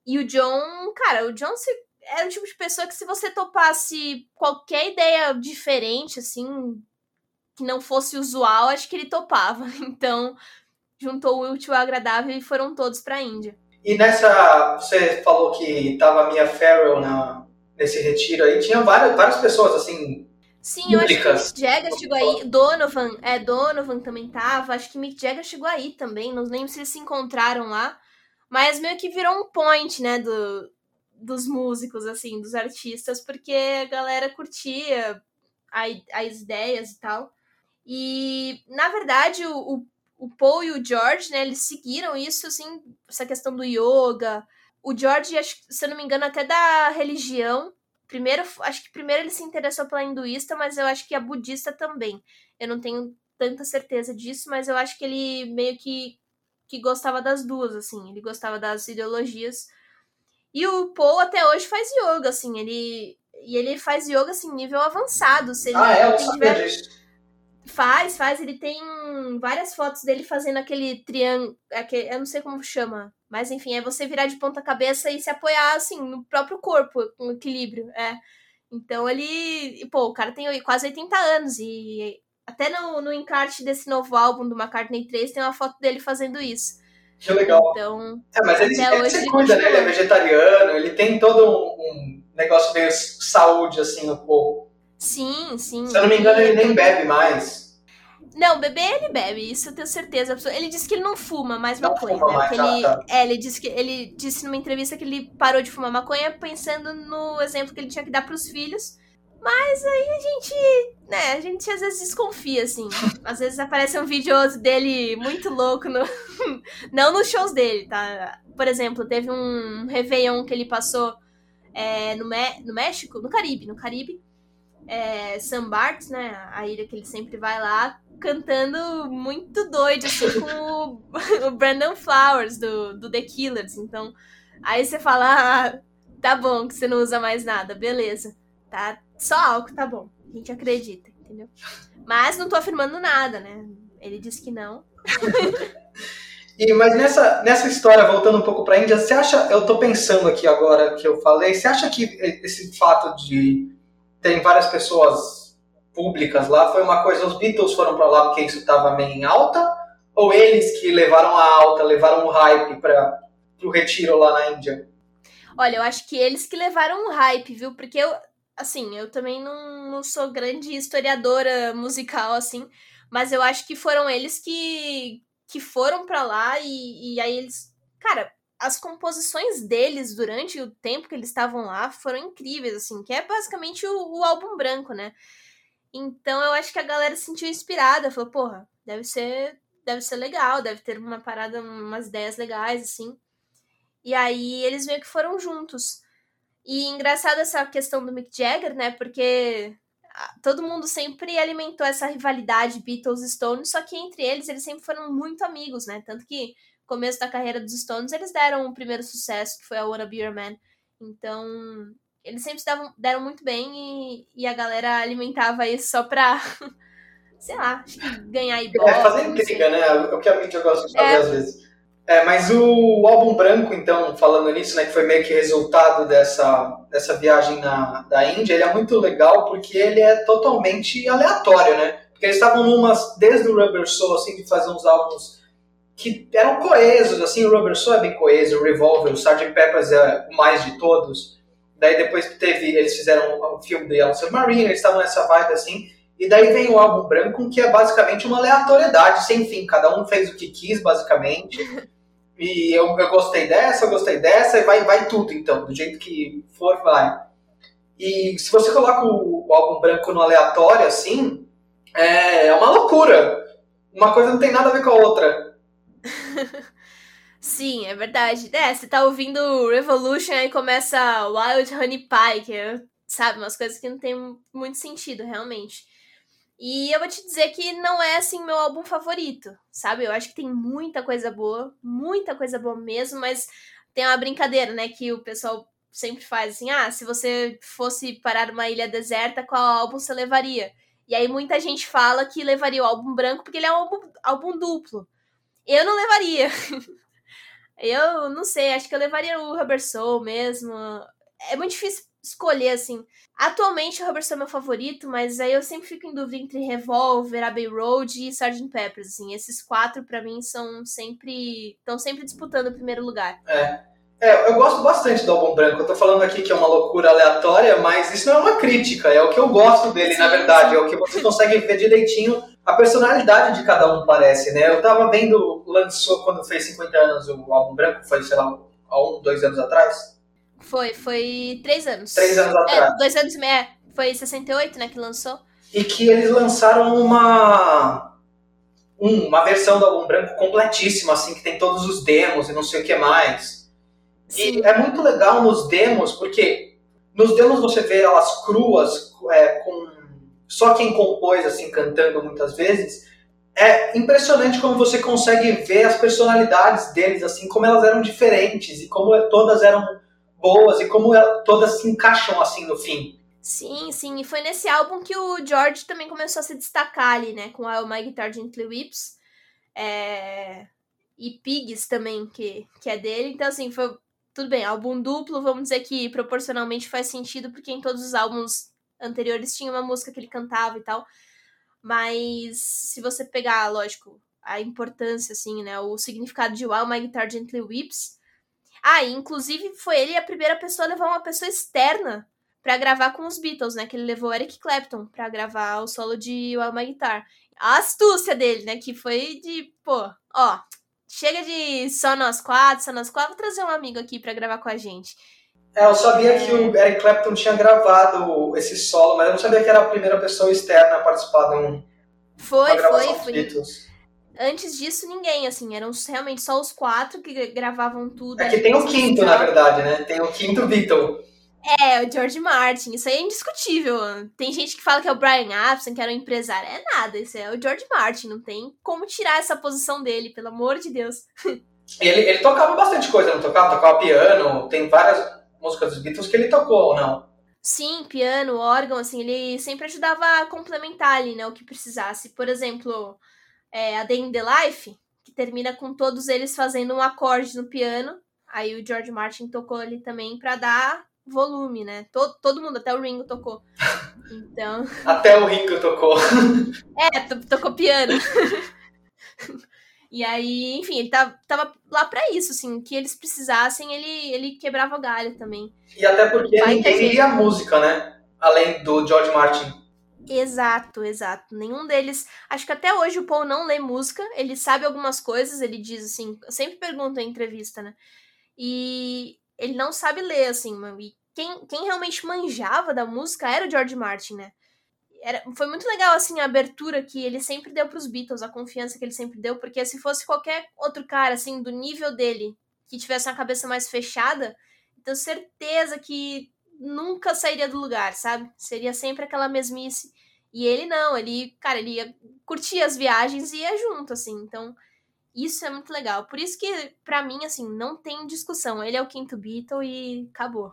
E o John, cara, o John se era o tipo de pessoa que se você topasse qualquer ideia diferente, assim, que não fosse usual, acho que ele topava. (laughs) Então, juntou o útil ao agradável e foram todos para a Índia. E nessa, você falou que tava a Mia Farrell na, nesse retiro aí, tinha várias, várias pessoas, assim, Sim, eu acho que Mick Jagger chegou aí. Donovan, é, Donovan também tava. Acho que Mick Jagger chegou aí também. Não lembro se eles se encontraram lá. Mas meio que virou um point, né, do, dos músicos, assim, dos artistas, porque a galera curtia a, as ideias e tal. E, na verdade, o, o Paul e o George, né, eles seguiram isso, assim, essa questão do yoga, o George, se eu não me engano, até da religião. Primeiro, acho que primeiro ele se interessou pela hinduísta, mas eu acho que a budista também. Eu não tenho tanta certeza disso, mas eu acho que ele meio que, que gostava das duas, assim. Ele gostava das ideologias. E o Paul até hoje faz yoga, assim. Ele, e ele faz yoga, assim, nível avançado. Se ele ah, é? Eu sabia disso. Faz, faz. Ele tem várias fotos dele fazendo aquele triângulo. Aquele, eu não sei como chama. Mas enfim, é você virar de ponta cabeça e se apoiar, assim, no próprio corpo, com equilíbrio. É. Então ele. Pô, o cara tem quase 80 anos e até no, no encarte desse novo álbum do McCartney 3 tem uma foto dele fazendo isso. Que legal. Então. É, mas ele, ele se cuida, né? Ele é vegetariano, ele tem todo um, um negócio meio saúde, assim, no povo. Sim, sim. Se eu não me engano, ele nem bebe mais. Não, beber ele bebe, isso eu tenho certeza. Ele disse que ele não fuma mais não maconha, fuma né? Mais, ele, tá. É, ele disse que ele disse numa entrevista que ele parou de fumar maconha pensando no exemplo que ele tinha que dar pros filhos. Mas aí a gente, né, a gente às vezes desconfia, assim. Às vezes aparece um vídeo dele muito louco, no... (laughs) não nos shows dele, tá? Por exemplo, teve um Réveillon que ele passou é, no, Me... no México, no Caribe, no Caribe. É, San né, a ilha que ele sempre vai lá, cantando muito doido, assim, com o, (laughs) o Brandon Flowers, do, do The Killers. Então, aí você fala, ah, tá bom que você não usa mais nada, beleza. Tá, só álcool, tá bom. A gente acredita, entendeu? Mas não tô afirmando nada, né? Ele disse que não. e, mas nessa, nessa história, voltando um pouco pra Índia, você acha, eu tô pensando aqui agora que eu falei, você acha que esse fato de terem várias pessoas públicas lá foi uma coisa, os Beatles foram para lá porque isso estava meio em alta? Ou eles que levaram a alta, levaram o hype para o retiro lá na Índia? Olha, eu acho que eles que levaram o hype, viu? Porque eu, assim, eu também não, não sou grande historiadora musical, assim, mas eu acho que foram eles que, que foram para lá e, e aí eles. Cara, as composições deles durante o tempo que eles estavam lá foram incríveis, assim, que é basicamente o, o álbum branco, né? Então eu acho que a galera se sentiu inspirada, falou, porra, deve ser, deve ser legal, deve ter uma parada, umas ideias legais, assim. E aí eles meio que foram juntos. E engraçado essa questão do Mick Jagger, né? Porque todo mundo sempre alimentou essa rivalidade Beatles e Stones, só que entre eles eles sempre foram muito amigos, né? Tanto que no começo da carreira dos Stones eles deram o primeiro sucesso, que foi a Wanna Be Your Man. Então, eles sempre davam, deram muito bem e, e a galera alimentava isso só pra, (laughs) sei lá, ganhar ibope. É, fazer intriga, né? O que a mídia gosta de fazer é. às vezes. É, mas o álbum branco, então, falando nisso, né, que foi meio que resultado dessa, dessa viagem na, da Índia, ele é muito legal porque ele é totalmente aleatório, né? Porque eles estavam numas, desde o Rubber Soul, assim, de fazer uns álbuns que eram coesos, assim, o Rubber Soul é bem coeso, o Revolver, o Sgt. Peppers é o mais de todos. Daí depois teve, eles fizeram o um filme do Yellow Submarine, eles estavam nessa vibe assim. E daí vem o álbum branco, que é basicamente uma aleatoriedade sem fim. Cada um fez o que quis, basicamente. (laughs) E eu, eu gostei dessa, eu gostei dessa, e vai, vai tudo, então. Do jeito que for, vai. E se você coloca o, o álbum branco no aleatório, assim, é, é uma loucura. Uma coisa não tem nada a ver com a outra. (laughs) Sim, é verdade. É, você tá ouvindo Revolution aí começa Wild Honey Pie, que é, sabe, umas coisas que não tem muito sentido, realmente. E eu vou te dizer que não é assim meu álbum favorito, sabe? Eu acho que tem muita coisa boa, muita coisa boa mesmo, mas tem uma brincadeira, né, que o pessoal sempre faz assim: "Ah, se você fosse parar numa ilha deserta, qual álbum você levaria?" E aí muita gente fala que levaria o álbum branco porque ele é um álbum, álbum duplo. Eu não levaria. (laughs) Eu não sei, acho que eu levaria o Rubber Soul mesmo. É muito difícil escolher, assim. Atualmente o Rubber Soul é meu favorito, mas aí eu sempre fico em dúvida entre Revolver, Abbey Road e Sgt. Peppers, assim. Esses quatro, para mim, são sempre... estão sempre disputando o primeiro lugar. É. É, eu gosto bastante do álbum branco. Eu tô falando aqui que é uma loucura aleatória, mas isso não é uma crítica, é o que eu gosto dele, na verdade. É o que você consegue ver direitinho a personalidade de cada um, parece, né? Eu tava vendo, lançou quando fez 50 anos o álbum branco, foi, sei lá, há um, dois anos atrás? Foi, foi três anos. Três anos atrás. É, dois anos e meio, foi 68, né, que lançou. E que eles lançaram uma uma versão do álbum branco completíssima, assim, que tem todos os demos e não sei o que mais. Sim. E é muito legal nos demos, porque nos demos você vê elas cruas, é, com só quem compôs, assim, cantando muitas vezes. É impressionante como você consegue ver as personalidades deles, assim, como elas eram diferentes e como todas eram boas e como todas se encaixam, assim, no fim. Sim, sim, e foi nesse álbum que o George também começou a se destacar ali, né, com a My Guitar Gently Whips, é... e Pigs também, que, que é dele, então assim, foi, tudo bem, álbum duplo, vamos dizer que proporcionalmente faz sentido, porque em todos os álbuns anteriores tinha uma música que ele cantava e tal, mas se você pegar, lógico, a importância, assim, né, o significado de While My Guitar Gently Whips, ah, inclusive foi ele a primeira pessoa a levar uma pessoa externa para gravar com os Beatles, né? Que ele levou Eric Clapton para gravar o solo de While My Guitar. A astúcia dele, né? Que foi de, pô, ó, chega de só nós quatro, só nós quatro, vou trazer um amigo aqui para gravar com a gente. É, eu sabia que o Eric Clapton tinha gravado esse solo, mas eu não sabia que era a primeira pessoa externa a participar de um. Foi, foi, foi. Beatles. Antes disso, ninguém, assim, eram realmente só os quatro que gravavam tudo. É que tem o quinto, na verdade, né? Tem o quinto Beatle. É, o George Martin, isso aí é indiscutível. Tem gente que fala que é o Brian Abson, que era um empresário. É nada, isso é o George Martin, não tem como tirar essa posição dele, pelo amor de Deus. (laughs) Ele, ele tocava bastante coisa, não tocava? Tocava piano, tem várias músicas dos Beatles que ele tocou ou não? Sim, piano, órgão, assim, ele sempre ajudava a complementar ali, né, o que precisasse. Por exemplo, é, a Day in the Life, que termina com todos eles fazendo um acorde no piano. Aí o George Martin tocou ali também para dar volume, né? Todo, todo mundo, até o Ringo tocou. (laughs) Então. Até o Ringo tocou. É, tocou piano. (laughs) E aí, enfim, ele tava, tava lá para isso, assim, que eles precisassem, ele, ele quebrava o galho também. E até porque Vai ninguém lia música, né? Além do George Martin. Exato, exato. Nenhum deles. Acho que até hoje o Paul não lê música. Ele sabe algumas coisas, ele diz assim. Sempre pergunta em entrevista, né? E ele não sabe ler, assim. E quem, quem realmente manjava da música era o George Martin, né? Era, foi muito legal, assim, a abertura que ele sempre deu pros Beatles, a confiança que ele sempre deu, porque se fosse qualquer outro cara, assim, do nível dele, que tivesse uma cabeça mais fechada, tenho certeza que nunca sairia do lugar, sabe? Seria sempre aquela mesmice. E ele não, ele, cara, ele ia curtir as viagens e ia junto, assim. Então, isso é muito legal. Por isso que, para mim, assim, não tem discussão. Ele é o quinto Beatle e acabou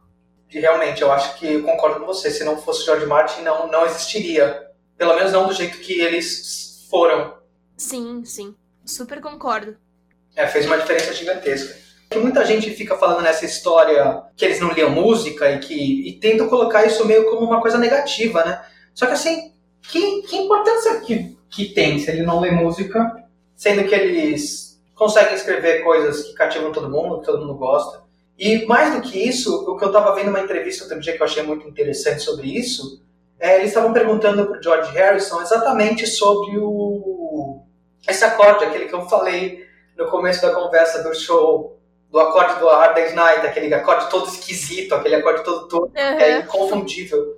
realmente, eu acho que eu concordo com você. Se não fosse George Martin, não, não existiria. Pelo menos não do jeito que eles foram. Sim, sim. Super concordo. É, fez uma diferença gigantesca. Que muita gente fica falando nessa história que eles não liam música e que e tentam colocar isso meio como uma coisa negativa, né? Só que assim, que, que importância que, que tem se ele não lê música, sendo que eles conseguem escrever coisas que cativam todo mundo, que todo mundo gosta. E mais do que isso, o que eu estava vendo uma entrevista outro dia que eu achei muito interessante sobre isso, é, eles estavam perguntando para o George Harrison exatamente sobre o esse acorde, aquele que eu falei no começo da conversa do show, do acorde do Hard Day's Night, aquele acorde todo esquisito, aquele acorde todo, todo uhum. é, inconfundível.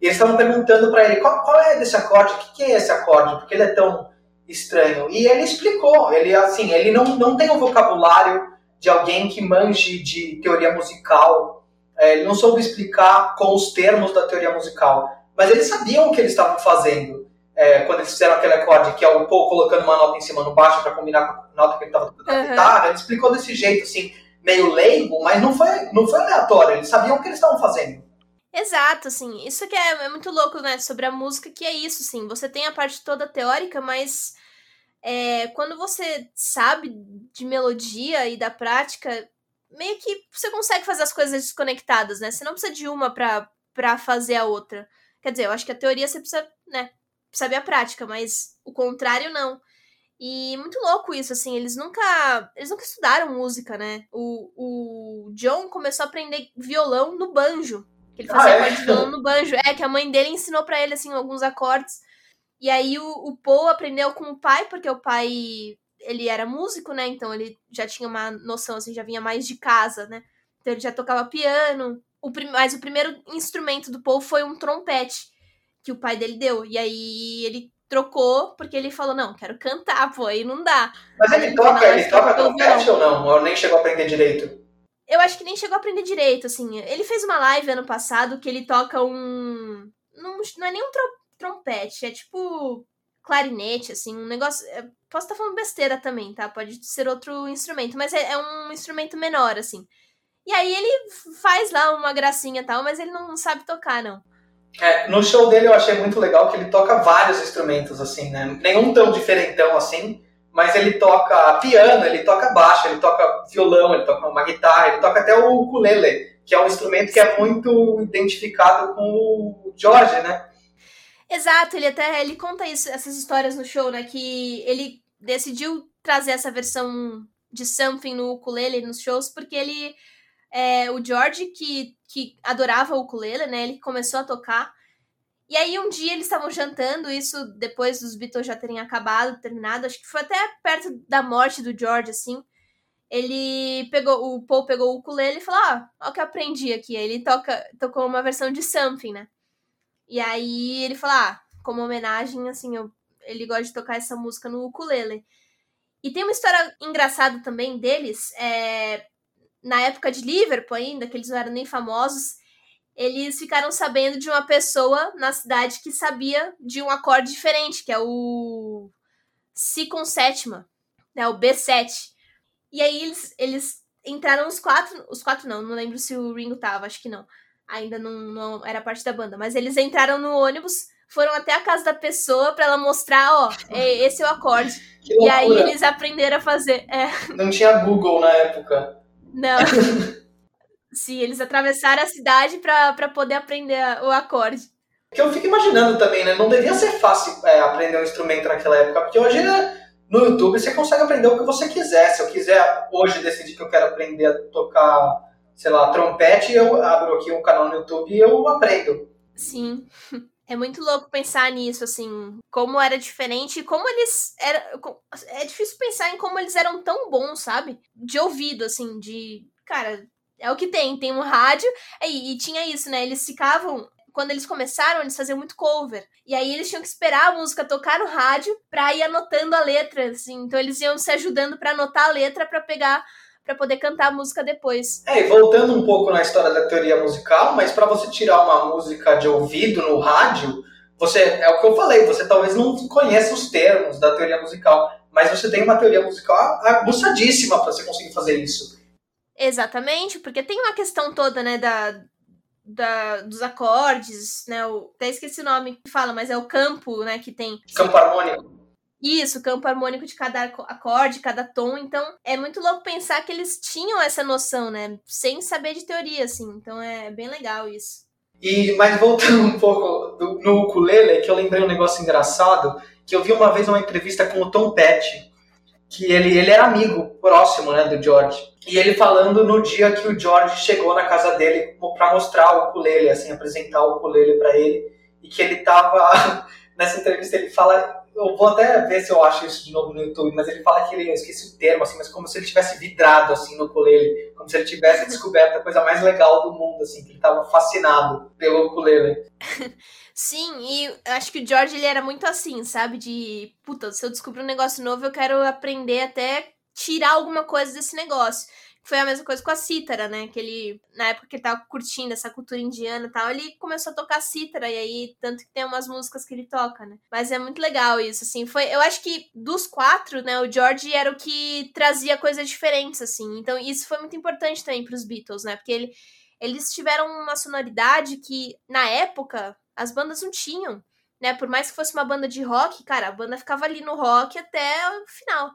E eles estavam perguntando para ele qual, qual, é desse acorde, o que, que é esse acorde, porque ele é tão estranho. E ele explicou, ele assim, ele não, não tem um vocabulário de alguém que manje de teoria musical. É, ele não soube explicar com os termos da teoria musical, mas eles sabiam o que eles estavam fazendo é, quando eles fizeram aquele acorde, que é o Paul colocando uma nota em cima no baixo para combinar com a nota que ele estava tocando na guitarra. Ele explicou desse jeito, assim, meio leigo, mas não foi, não foi aleatório. Eles sabiam o que eles estavam fazendo. Exato, assim, isso que é, é, muito louco, né, sobre a música, que é isso, assim, você tem a parte toda teórica, mas é, quando você sabe de melodia e da prática, meio que você consegue fazer as coisas desconectadas, né? Você não precisa de uma pra, pra fazer a outra. Quer dizer, eu acho que a teoria você precisa, né, saber a prática, mas o contrário não. E muito louco isso, assim, eles nunca. Eles nunca estudaram música, né? O, o John começou a aprender violão no banjo. Que ele fazia ah, é? de violão no banjo. É, que a mãe dele ensinou para ele, assim, alguns acordes. E aí o, o Paul aprendeu com o pai, porque o pai ele era músico, né? Então ele já tinha uma noção, assim, já vinha mais de casa, né? Então ele já tocava piano. O mas o primeiro instrumento do Paul foi um trompete que o pai dele deu. E aí ele trocou porque ele falou: Não, quero cantar, pô, aí não dá. Mas ele, toca, ele toca trompete ou não? Ou nem chegou a aprender direito? eu acho que nem chegou a aprender direito, assim. Ele fez uma live ano passado que ele toca um. Não, não é nem um trompete, é tipo clarinete, assim, um negócio. É, posso estar falando besteira também, tá? Pode ser outro instrumento, mas é, é, um instrumento menor, assim. E aí ele faz lá uma gracinha e tal, mas ele não sabe tocar, não. É, no show dele eu achei muito legal que ele toca vários instrumentos, assim, né? Nenhum tão diferentão assim, mas ele toca piano, ele toca baixo, ele toca violão, ele toca uma guitarra, ele toca até o ukulele, que é um instrumento que é muito identificado com o George, né? Exato, ele até ele conta isso, essas histórias no show, né? Que ele decidiu trazer essa versão de something no ukulele nos shows porque ele é, o George que, que adorava o ukulele, né? Ele começou a tocar. E aí um dia eles estavam jantando, isso depois dos Beatles já terem acabado, terminado, acho que foi até perto da morte do George, assim. Ele pegou, o Paul pegou o ukulele e falou: "Ah, olha o que eu aprendi aqui". Aí ele toca, tocou uma versão de Something, né? E aí ele falou, ah, como homenagem, assim, eu, ele gosta de tocar essa música no ukulele. E tem uma história engraçada também deles, é, na época de Liverpool ainda, que eles não eram nem famosos, eles ficaram sabendo de uma pessoa na cidade que sabia de um acorde diferente, que é o Si com sétima, né, o B7. E aí eles, eles entraram os quatro, os quatro não, não lembro se o Ringo tava, acho que não ainda não, não era parte da banda, mas eles entraram no ônibus, foram até a casa da pessoa para ela mostrar, ó, (laughs) é, esse é o acorde. e aí eles aprenderam a fazer. É. Não tinha Google na época. Não. (laughs) Sim, eles atravessaram a cidade para poder aprender o acorde. Que eu fico imaginando também, né? Não devia ser fácil é, aprender um instrumento naquela época, porque hoje no YouTube você consegue aprender o que você quiser. Se eu quiser hoje decidir que eu quero aprender a tocar sei lá, trompete, eu abro aqui um canal no YouTube e eu aprendo. Sim. É muito louco pensar nisso, assim, como era diferente, como eles era é difícil pensar em como eles eram tão bons, sabe? De ouvido, assim, de, cara, é o que tem, tem um rádio, e, e tinha isso, né? Eles ficavam quando eles começaram, eles faziam muito cover. E aí eles tinham que esperar a música tocar no rádio pra ir anotando a letra, assim. Então eles iam se ajudando para anotar a letra para pegar para poder cantar a música depois. É, e voltando um pouco na história da teoria musical, mas para você tirar uma música de ouvido no rádio, você é o que eu falei, você talvez não conheça os termos da teoria musical, mas você tem uma teoria musical aguçadíssima para você conseguir fazer isso. Exatamente, porque tem uma questão toda, né, da, da, dos acordes, né? O, até esqueci o nome que fala, mas é o campo, né, que tem. Campo harmônico. Isso, campo harmônico de cada acorde, cada tom. Então, é muito louco pensar que eles tinham essa noção, né? Sem saber de teoria, assim. Então, é bem legal isso. E, mas voltando um pouco do, no ukulele, que eu lembrei um negócio engraçado, que eu vi uma vez uma entrevista com o Tom Petty, que ele, ele era amigo próximo, né, do George. E ele falando no dia que o George chegou na casa dele para mostrar o ukulele, assim, apresentar o ukulele para ele, e que ele tava (laughs) nessa entrevista ele fala eu vou até ver se eu acho isso de novo no YouTube, mas ele fala que ele, eu esqueci o termo, assim, mas como se ele tivesse vidrado, assim, no ukulele, como se ele tivesse descoberto a coisa mais legal do mundo, assim, que ele estava fascinado pelo ukulele. (laughs) Sim, e acho que o George, ele era muito assim, sabe, de, puta, se eu descobrir um negócio novo, eu quero aprender até tirar alguma coisa desse negócio. Foi a mesma coisa com a cítara, né? Que ele, na época que ele tava curtindo essa cultura indiana e tal, ele começou a tocar cítara, e aí, tanto que tem umas músicas que ele toca, né? Mas é muito legal isso, assim. Foi, eu acho que dos quatro, né, o George era o que trazia coisas diferentes, assim. Então, isso foi muito importante também pros Beatles, né? Porque ele, eles tiveram uma sonoridade que, na época, as bandas não tinham. Né, por mais que fosse uma banda de rock, cara, a banda ficava ali no rock até o final.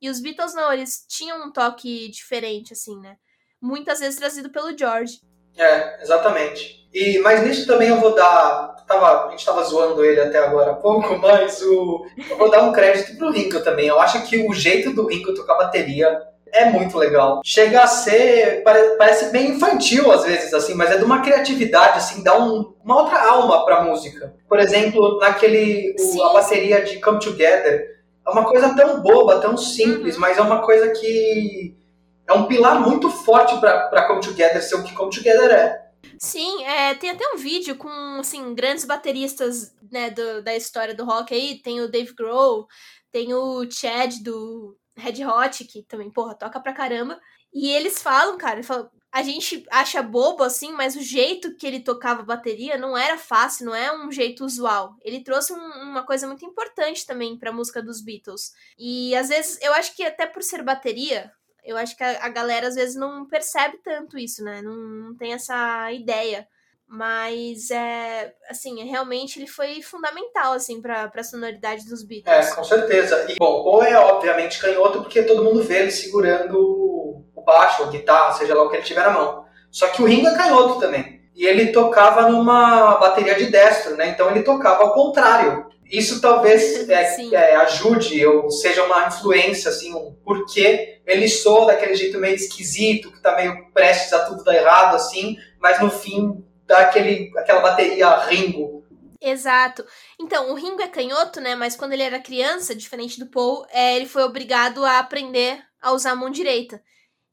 E os Beatles não, eles tinham um toque diferente, assim, né? Muitas vezes trazido pelo George. É, exatamente. E, mas nisso também eu vou dar. Tava, a gente tava zoando ele até agora há pouco, (laughs) mas o, eu vou dar um crédito pro Ringo também. Eu acho que o jeito do Ringo tocar bateria é muito legal. Chega a ser. Parece bem infantil às vezes, assim, mas é de uma criatividade, assim, dá um, uma outra alma pra música. Por exemplo, naquele. O, a bateria de Come Together é uma coisa tão boba, tão simples, uhum. mas é uma coisa que é um pilar muito forte para Come Together ser o que Come Together é. Sim, é, tem até um vídeo com assim, grandes bateristas né, do, da história do rock aí. Tem o Dave Grohl, tem o Chad do Red Hot, que também, porra, toca pra caramba. E eles falam, cara, falam, a gente acha bobo assim, mas o jeito que ele tocava bateria não era fácil, não é um jeito usual. Ele trouxe um, uma coisa muito importante também para a música dos Beatles. E às vezes eu acho que até por ser bateria, eu acho que a, a galera às vezes não percebe tanto isso, né? Não, não tem essa ideia. Mas é assim, realmente ele foi fundamental assim para a sonoridade dos Beatles. É, com certeza. E bom, Paul é obviamente canhoto porque todo mundo vê ele segurando o baixo, a guitarra, seja lá o que ele tiver na mão. Só que o Ringo é canhoto também. E ele tocava numa bateria de destro, né? Então ele tocava ao contrário. Isso talvez (laughs) é, é, ajude ou seja uma influência, assim, um porquê ele soa daquele jeito meio esquisito, que tá meio prestes a tudo dar errado, assim, mas no fim dá aquele, aquela bateria Ringo. Exato. Então, o Ringo é canhoto, né? Mas quando ele era criança, diferente do Paul, é, ele foi obrigado a aprender a usar a mão direita.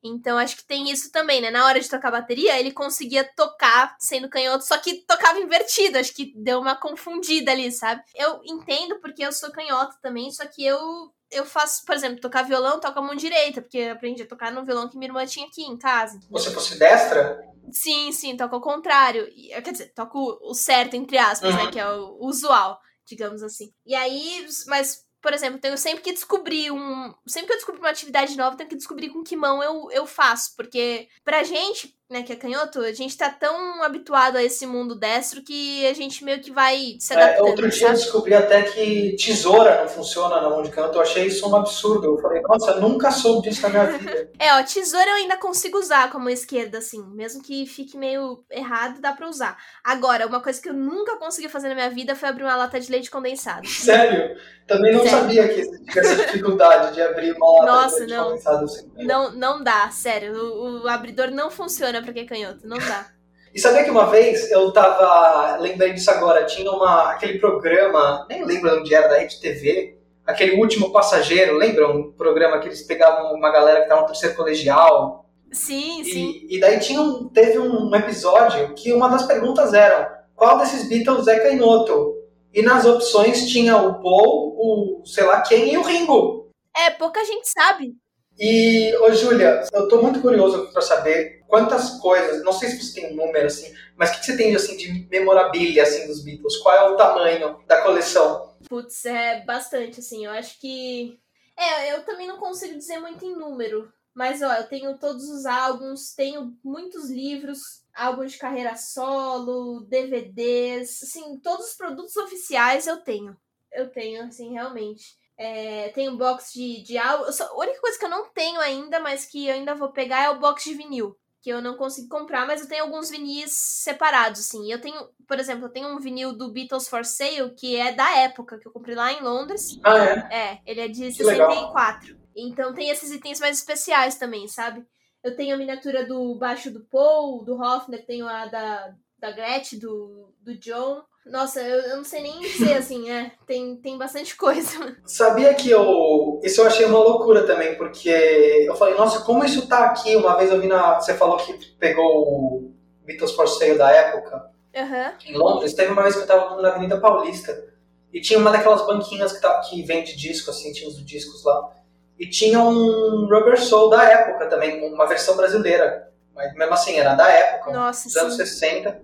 Então, acho que tem isso também, né? Na hora de tocar bateria, ele conseguia tocar sendo canhoto, só que tocava invertido. Acho que deu uma confundida ali, sabe? Eu entendo porque eu sou canhoto também, só que eu eu faço, por exemplo, tocar violão, toco a mão direita, porque eu aprendi a tocar no violão que minha irmã tinha aqui em casa. Você fosse destra? Sim, sim, toco ao contrário. Quer dizer, toco o certo, entre aspas, né, uhum. né? Que é o usual, digamos assim. E aí, mas por exemplo, tenho sempre que descobrir um. Sempre que eu descubro uma atividade nova, tenho que descobrir com que mão eu, eu faço. Porque pra gente, né, que é canhoto, a gente tá tão habituado a esse mundo destro que a gente meio que vai se é, adaptando. É, outro dia eu descobri até que tesoura não funciona na mão de canto. Eu achei isso um absurdo. Eu falei, nossa, nunca soube disso na minha vida. (laughs) é, ó, tesoura eu ainda consigo usar com a mão esquerda, assim. Mesmo que fique meio errado, dá pra usar. Agora, uma coisa que eu nunca consegui fazer na minha vida foi abrir uma lata de leite condensado. (laughs) Sério? Também não sério. sabia que existia essa dificuldade de abrir uma lata Nossa, de leite não. condensado. Assim. Não, não dá, sério. O, o abridor não funciona funciona pra quem é canhoto, não dá. (laughs) E sabia que uma vez eu tava lembrando disso agora, tinha uma, aquele programa, nem lembro onde era, da Rede TV, aquele último passageiro, lembram? Um programa que eles pegavam uma galera que tava no terceiro colegial. Sim, e, sim. E daí tinha um, teve um episódio que uma das perguntas era qual desses Beatles é canhoto? E nas opções tinha o Paul, o sei lá quem e o Ringo. É, pouca gente sabe. E, ô Júlia, eu tô muito curioso para saber quantas coisas, não sei se você tem um número assim, mas o que, você tem assim, de memorabilia assim, dos Beatles? Qual é o tamanho da coleção? Putz, é bastante, assim, eu acho que. É, eu também não consigo dizer muito em número. Mas, ó, eu tenho todos os álbuns, tenho muitos livros, álbuns de carreira solo, DVDs, assim, todos os produtos oficiais eu tenho. Eu tenho, assim, realmente. É, um box de, de álbum. A única coisa que eu não tenho ainda, mas que eu ainda vou pegar é o box de vinil. Que eu não consigo comprar, mas eu tenho alguns vinis separados, assim. Eu tenho, por exemplo, eu tenho um vinil do Beatles for Sale, que é da época, que eu comprei lá em Londres. Ah, é? É, ele é de que 64. Legal. Então tem esses itens mais especiais também, sabe? Eu tenho a miniatura do baixo do Paul, do Hoffner, tenho a da, da Gretchen, do, do John. Nossa, eu, eu, não sei nem dizer (laughs) assim, é. Tem, tem bastante coisa. Sabia que eu. Isso eu achei uma loucura também, porque eu falei, nossa, como isso tá aqui? Uma vez eu vi na. Você falou que pegou o Beatles for Sale da época. Uhum. Em Londres, teve uma vez que eu tava na Avenida Paulista. E tinha uma daquelas banquinhas que, tá, que vende disco, assim, tinha os discos lá. E tinha um Rubber Soul da época também, uma versão brasileira. Mas mesmo assim, era da época, Nossa, dos anos 60.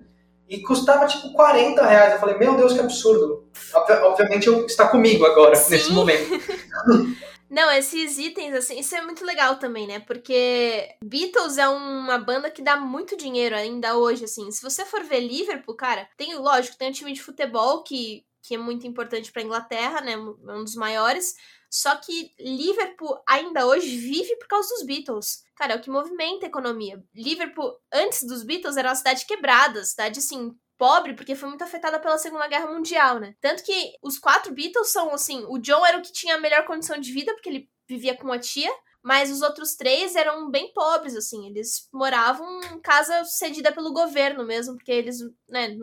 E custava tipo 40 reais. Eu falei, meu Deus, que absurdo. Obviamente está comigo agora, Sim. nesse momento. (laughs) Não, esses itens, assim, isso é muito legal também, né? Porque Beatles é uma banda que dá muito dinheiro ainda hoje, assim. Se você for ver Liverpool, cara, tem, lógico, tem um time de futebol que, que é muito importante pra Inglaterra, né? É um dos maiores. Só que Liverpool ainda hoje vive por causa dos Beatles. Cara, é o que movimenta a economia. Liverpool, antes dos Beatles, era uma cidade quebrada, cidade assim, pobre, porque foi muito afetada pela Segunda Guerra Mundial, né? Tanto que os quatro Beatles são assim: o John era o que tinha a melhor condição de vida, porque ele vivia com a tia. Mas os outros três eram bem pobres, assim. Eles moravam em casa cedida pelo governo mesmo, porque eles, né,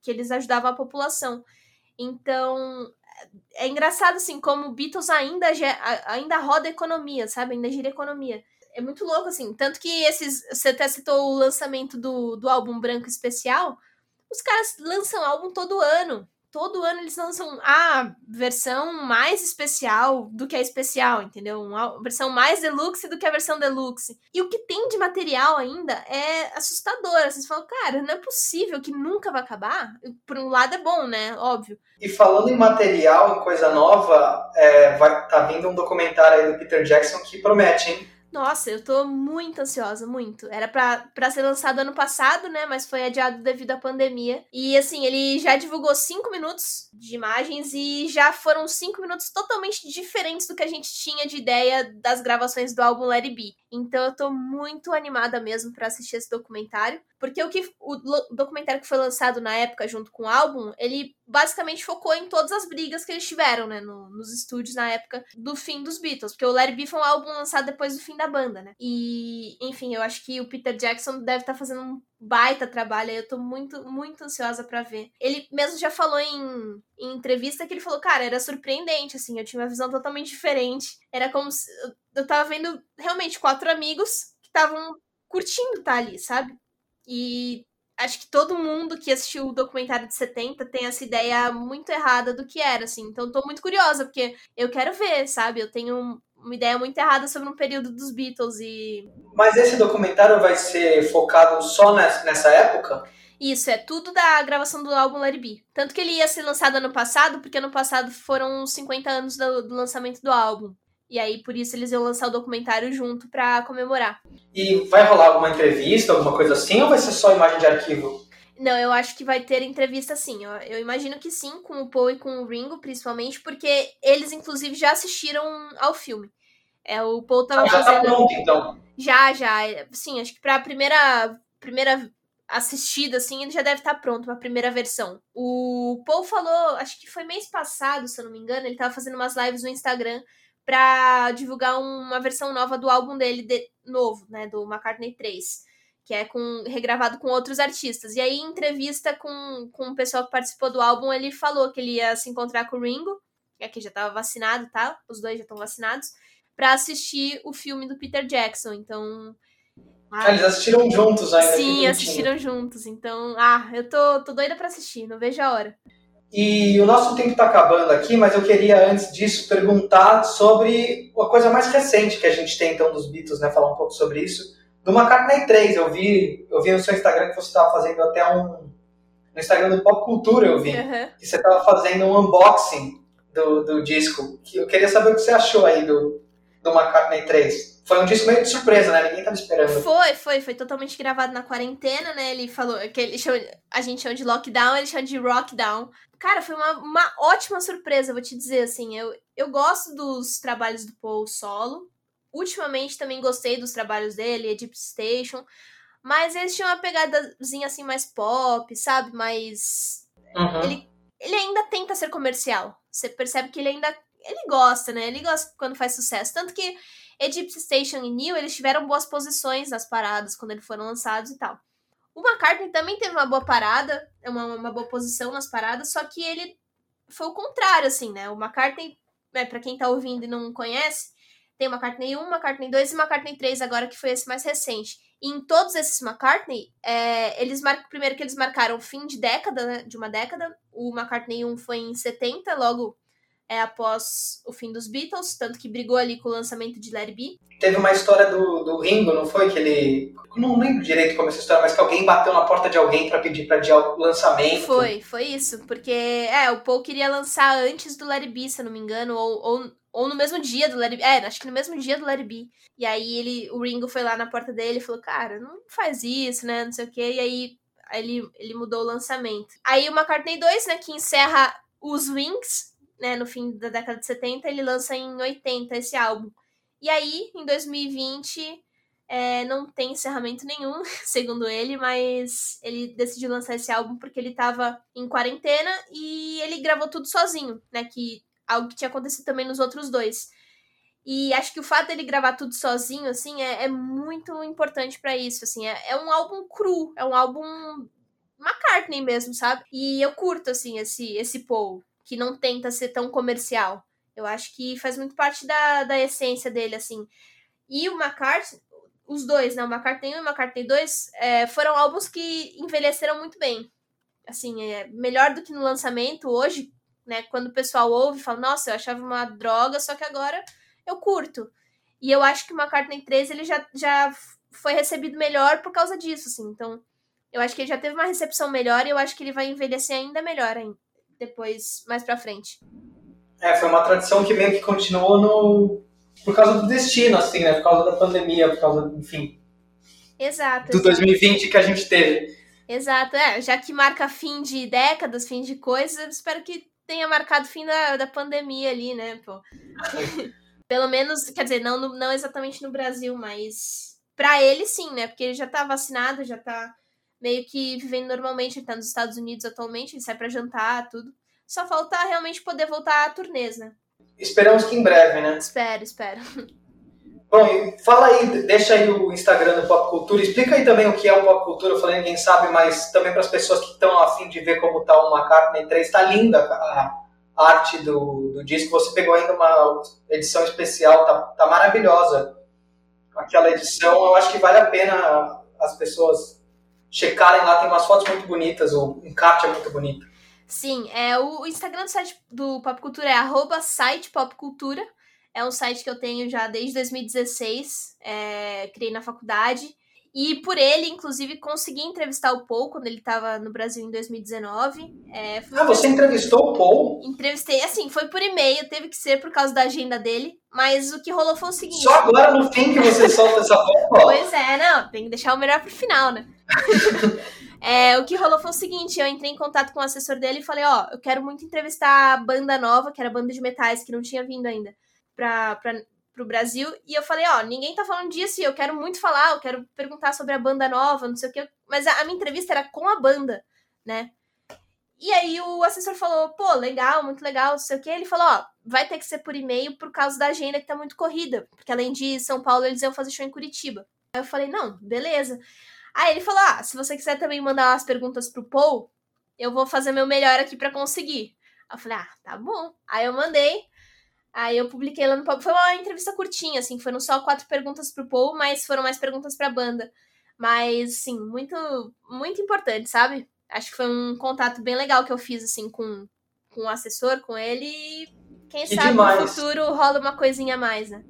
que eles ajudavam a população. Então, é engraçado, assim, como Beatles ainda, ainda roda economia, sabe? Ainda gira economia. É muito louco, assim. Tanto que esses. Você até citou o lançamento do, do álbum branco especial. Os caras lançam álbum todo ano. Todo ano eles lançam a versão mais especial do que a especial, entendeu? Uma versão mais deluxe do que a versão deluxe. E o que tem de material ainda é assustador. Vocês falam, cara, não é possível que nunca vai acabar. Por um lado é bom, né? Óbvio. E falando em material, em coisa nova, é, vai, tá vindo um documentário aí do Peter Jackson que promete, hein? Nossa, eu tô muito ansiosa, muito. Era para ser lançado ano passado, né? Mas foi adiado devido à pandemia. E assim, ele já divulgou cinco minutos de imagens e já foram cinco minutos totalmente diferentes do que a gente tinha de ideia das gravações do álbum Let It Be. Então eu tô muito animada mesmo para assistir esse documentário. Porque o que o documentário que foi lançado na época junto com o álbum, ele basicamente focou em todas as brigas que eles tiveram, né, no, nos estúdios na época do fim dos Beatles, porque o Larry B foi um álbum lançado depois do fim da banda, né? E, enfim, eu acho que o Peter Jackson deve estar tá fazendo um baita trabalho, eu tô muito, muito ansiosa para ver. Ele mesmo já falou em, em entrevista que ele falou, cara, era surpreendente, assim, eu tinha uma visão totalmente diferente. Era como se eu tava vendo realmente quatro amigos que estavam curtindo estar tá ali, sabe? E acho que todo mundo que assistiu o documentário de 70 tem essa ideia muito errada do que era, assim. Então tô muito curiosa, porque eu quero ver, sabe? Eu tenho uma ideia muito errada sobre um período dos Beatles e. Mas esse documentário vai ser focado só nessa época? Isso, é tudo da gravação do álbum Larry B. Tanto que ele ia ser lançado ano passado, porque ano passado foram os 50 anos do, do lançamento do álbum. E aí, por isso, eles iam lançar o documentário junto para comemorar. E vai rolar alguma entrevista, alguma coisa assim, ou vai ser só imagem de arquivo? Não, eu acho que vai ter entrevista sim. Eu, eu imagino que sim, com o Paul e com o Ringo, principalmente, porque eles, inclusive, já assistiram ao filme. É, o Paul tava ah, já tá fazendo... tá pronto, então. Já, já. Sim, acho que pra primeira, primeira assistida, assim, ele já deve estar tá pronto pra primeira versão. O Paul falou, acho que foi mês passado, se eu não me engano, ele tava fazendo umas lives no Instagram para divulgar uma versão nova do álbum dele de, novo, né, do McCartney 3, que é com regravado com outros artistas. E aí, em entrevista com, com o pessoal que participou do álbum, ele falou que ele ia se encontrar com o Ringo, que aqui já estava vacinado, tá? Os dois já estão vacinados, para assistir o filme do Peter Jackson. Então, ah, eles assistiram juntos ainda. Sim, assistiram juntos. Então, ah, eu tô, tô doida para assistir, não vejo a hora. E o nosso tempo está acabando aqui, mas eu queria, antes disso, perguntar sobre a coisa mais recente que a gente tem, então, dos Beatles, né? Falar um pouco sobre isso. Do McCartney 3, eu vi, eu vi no seu Instagram que você estava fazendo até um... No Instagram do Pop Cultura eu vi. Uhum. Que você estava fazendo um unboxing do, do disco. Eu queria saber o que você achou aí do, do McCartney 3. Foi um disco meio de surpresa, né? Ninguém tava esperando. Foi, foi, foi totalmente gravado na quarentena, né? Ele falou que ele chama, a gente chama de lockdown, ele chama de rockdown. Cara, foi uma, uma ótima surpresa, vou te dizer, assim. Eu, eu gosto dos trabalhos do Paul solo. Ultimamente também gostei dos trabalhos dele, Egypt Station. Mas eles tinham uma pegadazinha assim mais pop, sabe? Mais. Uhum. Ele, ele ainda tenta ser comercial. Você percebe que ele ainda. Ele gosta, né? Ele gosta quando faz sucesso. Tanto que Egypt Station e New, eles tiveram boas posições nas paradas quando eles foram lançados e tal. O McCartney também teve uma boa parada, uma, uma boa posição nas paradas, só que ele foi o contrário, assim, né? O McCartney, né, pra quem tá ouvindo e não conhece, tem o McCartney 1, McCartney 2 e McCartney 3 agora, que foi esse mais recente. E em todos esses McCartney, é, eles marcam, primeiro que eles marcaram o fim de década, né, de uma década. O McCartney 1 foi em 70, logo é, após o fim dos Beatles, tanto que brigou ali com o lançamento de Larry B. Teve uma história do, do Ringo, não foi? Que ele. Não lembro direito como é essa história, mas que alguém bateu na porta de alguém para pedir para adiar o lançamento. Foi, foi isso. Porque, é, o Paul queria lançar antes do Larry B, se eu não me engano, ou, ou, ou no mesmo dia do Larry. É, acho que no mesmo dia do Larry B. E aí ele, o Ringo foi lá na porta dele e falou: Cara, não faz isso, né? Não sei o quê. E aí ele, ele mudou o lançamento. Aí o McCartney 2, né, que encerra os Wings, né, no fim da década de 70, ele lança em 80 esse álbum. E aí, em 2020, é, não tem encerramento nenhum, (laughs) segundo ele, mas ele decidiu lançar esse álbum porque ele estava em quarentena e ele gravou tudo sozinho, né? Que algo que tinha acontecido também nos outros dois. E acho que o fato dele gravar tudo sozinho, assim, é, é muito importante para isso, assim. É, é, um álbum cru, é um álbum McCartney mesmo, sabe? E eu curto, assim, esse, esse Paul que não tenta ser tão comercial. Eu acho que faz muito parte da, da essência dele, assim. E o McCartney, os dois, né? O McCartney 1 e o McCartney 2 é, foram álbuns que envelheceram muito bem. Assim, é melhor do que no lançamento hoje, né? Quando o pessoal ouve, fala, nossa, eu achava uma droga, só que agora eu curto. E eu acho que o McCartney 3 ele já, já foi recebido melhor por causa disso, assim. Então, eu acho que ele já teve uma recepção melhor e eu acho que ele vai envelhecer ainda melhor hein, depois, mais pra frente. É, foi uma tradição que meio que continuou no... por causa do destino, assim, né? Por causa da pandemia, por causa, enfim. Exato. Do exato. 2020 que a gente teve. Exato, é. Já que marca fim de décadas, fim de coisas, eu espero que tenha marcado o fim da, da pandemia ali, né, pô. (laughs) Pelo menos, quer dizer, não, não exatamente no Brasil, mas para ele sim, né? Porque ele já tá vacinado, já tá meio que vivendo normalmente, ele tá nos Estados Unidos atualmente, ele sai para jantar, tudo. Só falta realmente poder voltar a turnês, né? Esperamos que em breve, né? Espero, espero. (laughs) Bom, fala aí, deixa aí o Instagram do Pop Cultura, explica aí também o que é o Pop Cultura, eu falei, ninguém sabe, mas também para as pessoas que estão afim de ver como tá o McCartney 3, tá linda a arte do, do disco, você pegou ainda uma edição especial, tá, tá maravilhosa aquela edição, eu acho que vale a pena as pessoas checarem lá, tem umas fotos muito bonitas, o encarte é muito bonito. Sim, é, o Instagram do site do Pop Cultura é arroba site é um site que eu tenho já desde 2016, é, criei na faculdade. E por ele, inclusive, consegui entrevistar o Paul quando ele estava no Brasil em 2019. É, ah, você entrevistou o Paul? Entrevistei, assim, foi por e-mail, teve que ser por causa da agenda dele. Mas o que rolou foi o seguinte. Só agora no fim que você (laughs) solta essa foto? Pois é, não, tem que deixar o melhor pro final, né? (laughs) é, o que rolou foi o seguinte: eu entrei em contato com o assessor dele e falei: Ó, eu quero muito entrevistar a banda nova, que era a banda de metais, que não tinha vindo ainda pra, pro Brasil. E eu falei, ó, ninguém tá falando disso e eu quero muito falar, eu quero perguntar sobre a banda nova, não sei o que. Mas a, a minha entrevista era com a banda, né? E aí o assessor falou, pô, legal, muito legal, não sei o que. Ele falou, ó, vai ter que ser por e-mail por causa da agenda que tá muito corrida. Porque além de São Paulo, eles iam fazer show em Curitiba. Aí eu falei, não, beleza. Aí ele falou, ah, se você quiser também mandar as perguntas pro Paul, eu vou fazer meu melhor aqui para conseguir. Eu falei, ah, tá bom. Aí eu mandei. Aí eu publiquei lá no Pop. Foi uma entrevista curtinha, assim, foram só quatro perguntas pro Paul, mas foram mais perguntas pra banda. Mas, sim, muito, muito importante, sabe? Acho que foi um contato bem legal que eu fiz, assim, com, com o assessor, com ele. E quem que sabe demais. no futuro rola uma coisinha a mais, né?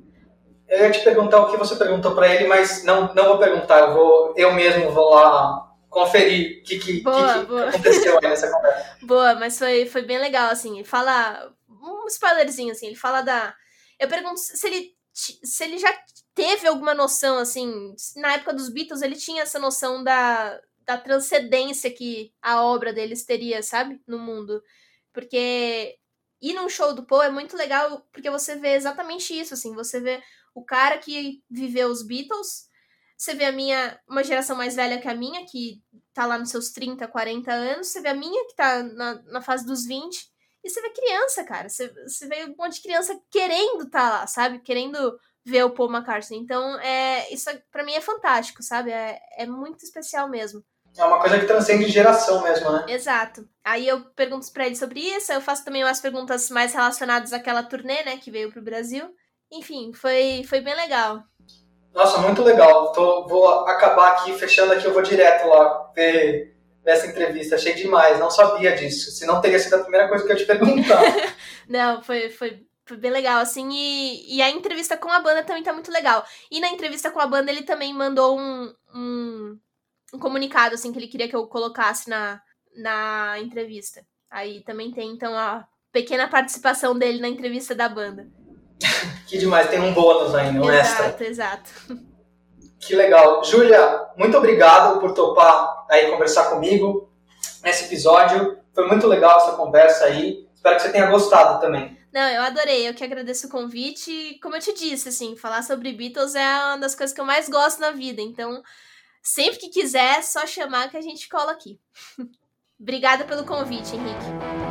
Eu ia te perguntar o que você perguntou para ele, mas não, não vou perguntar. Eu, vou, eu mesmo vou lá conferir o que, que, boa, que, que aconteceu aí nessa conversa. (laughs) Boa, mas foi, foi bem legal, assim. Fala spoilerzinho, assim, ele fala da. Eu pergunto se ele, se ele já teve alguma noção, assim, na época dos Beatles ele tinha essa noção da, da transcendência que a obra deles teria, sabe? No mundo. Porque ir num show do Paul é muito legal porque você vê exatamente isso, assim, você vê o cara que viveu os Beatles, você vê a minha, uma geração mais velha que a minha, que tá lá nos seus 30, 40 anos, você vê a minha, que tá na, na fase dos 20, e você vê criança, cara. Você, você vê um monte de criança querendo estar tá lá, sabe? Querendo ver o Paul McCartney. Então, é, isso para mim é fantástico, sabe? É, é muito especial mesmo. É uma coisa que transcende geração mesmo, né? Exato. Aí eu pergunto pra ele sobre isso, eu faço também umas perguntas mais relacionadas àquela turnê, né, que veio pro Brasil. Enfim, foi, foi bem legal. Nossa, muito legal. Tô, vou acabar aqui, fechando aqui, eu vou direto lá ver nessa entrevista. Achei demais, não sabia disso. Se não teria sido a primeira coisa que eu te perguntar. (laughs) não, foi, foi, foi bem legal, assim. E, e a entrevista com a banda também tá muito legal. E na entrevista com a banda ele também mandou um, um, um comunicado, assim, que ele queria que eu colocasse na, na entrevista. Aí também tem, então, a pequena participação dele na entrevista da banda. que demais, tem um bônus ainda, um exato, extra. Exato, exato. (laughs) Que legal. Júlia, muito obrigado por topar aí conversar comigo nesse episódio. Foi muito legal essa conversa aí. Espero que você tenha gostado também. Não, eu adorei. Eu que agradeço o convite. Como eu te disse, assim, falar sobre Beatles é uma das coisas que eu mais gosto na vida. Então, sempre que quiser, é só chamar que a gente cola aqui. (laughs) Obrigada pelo convite, Henrique.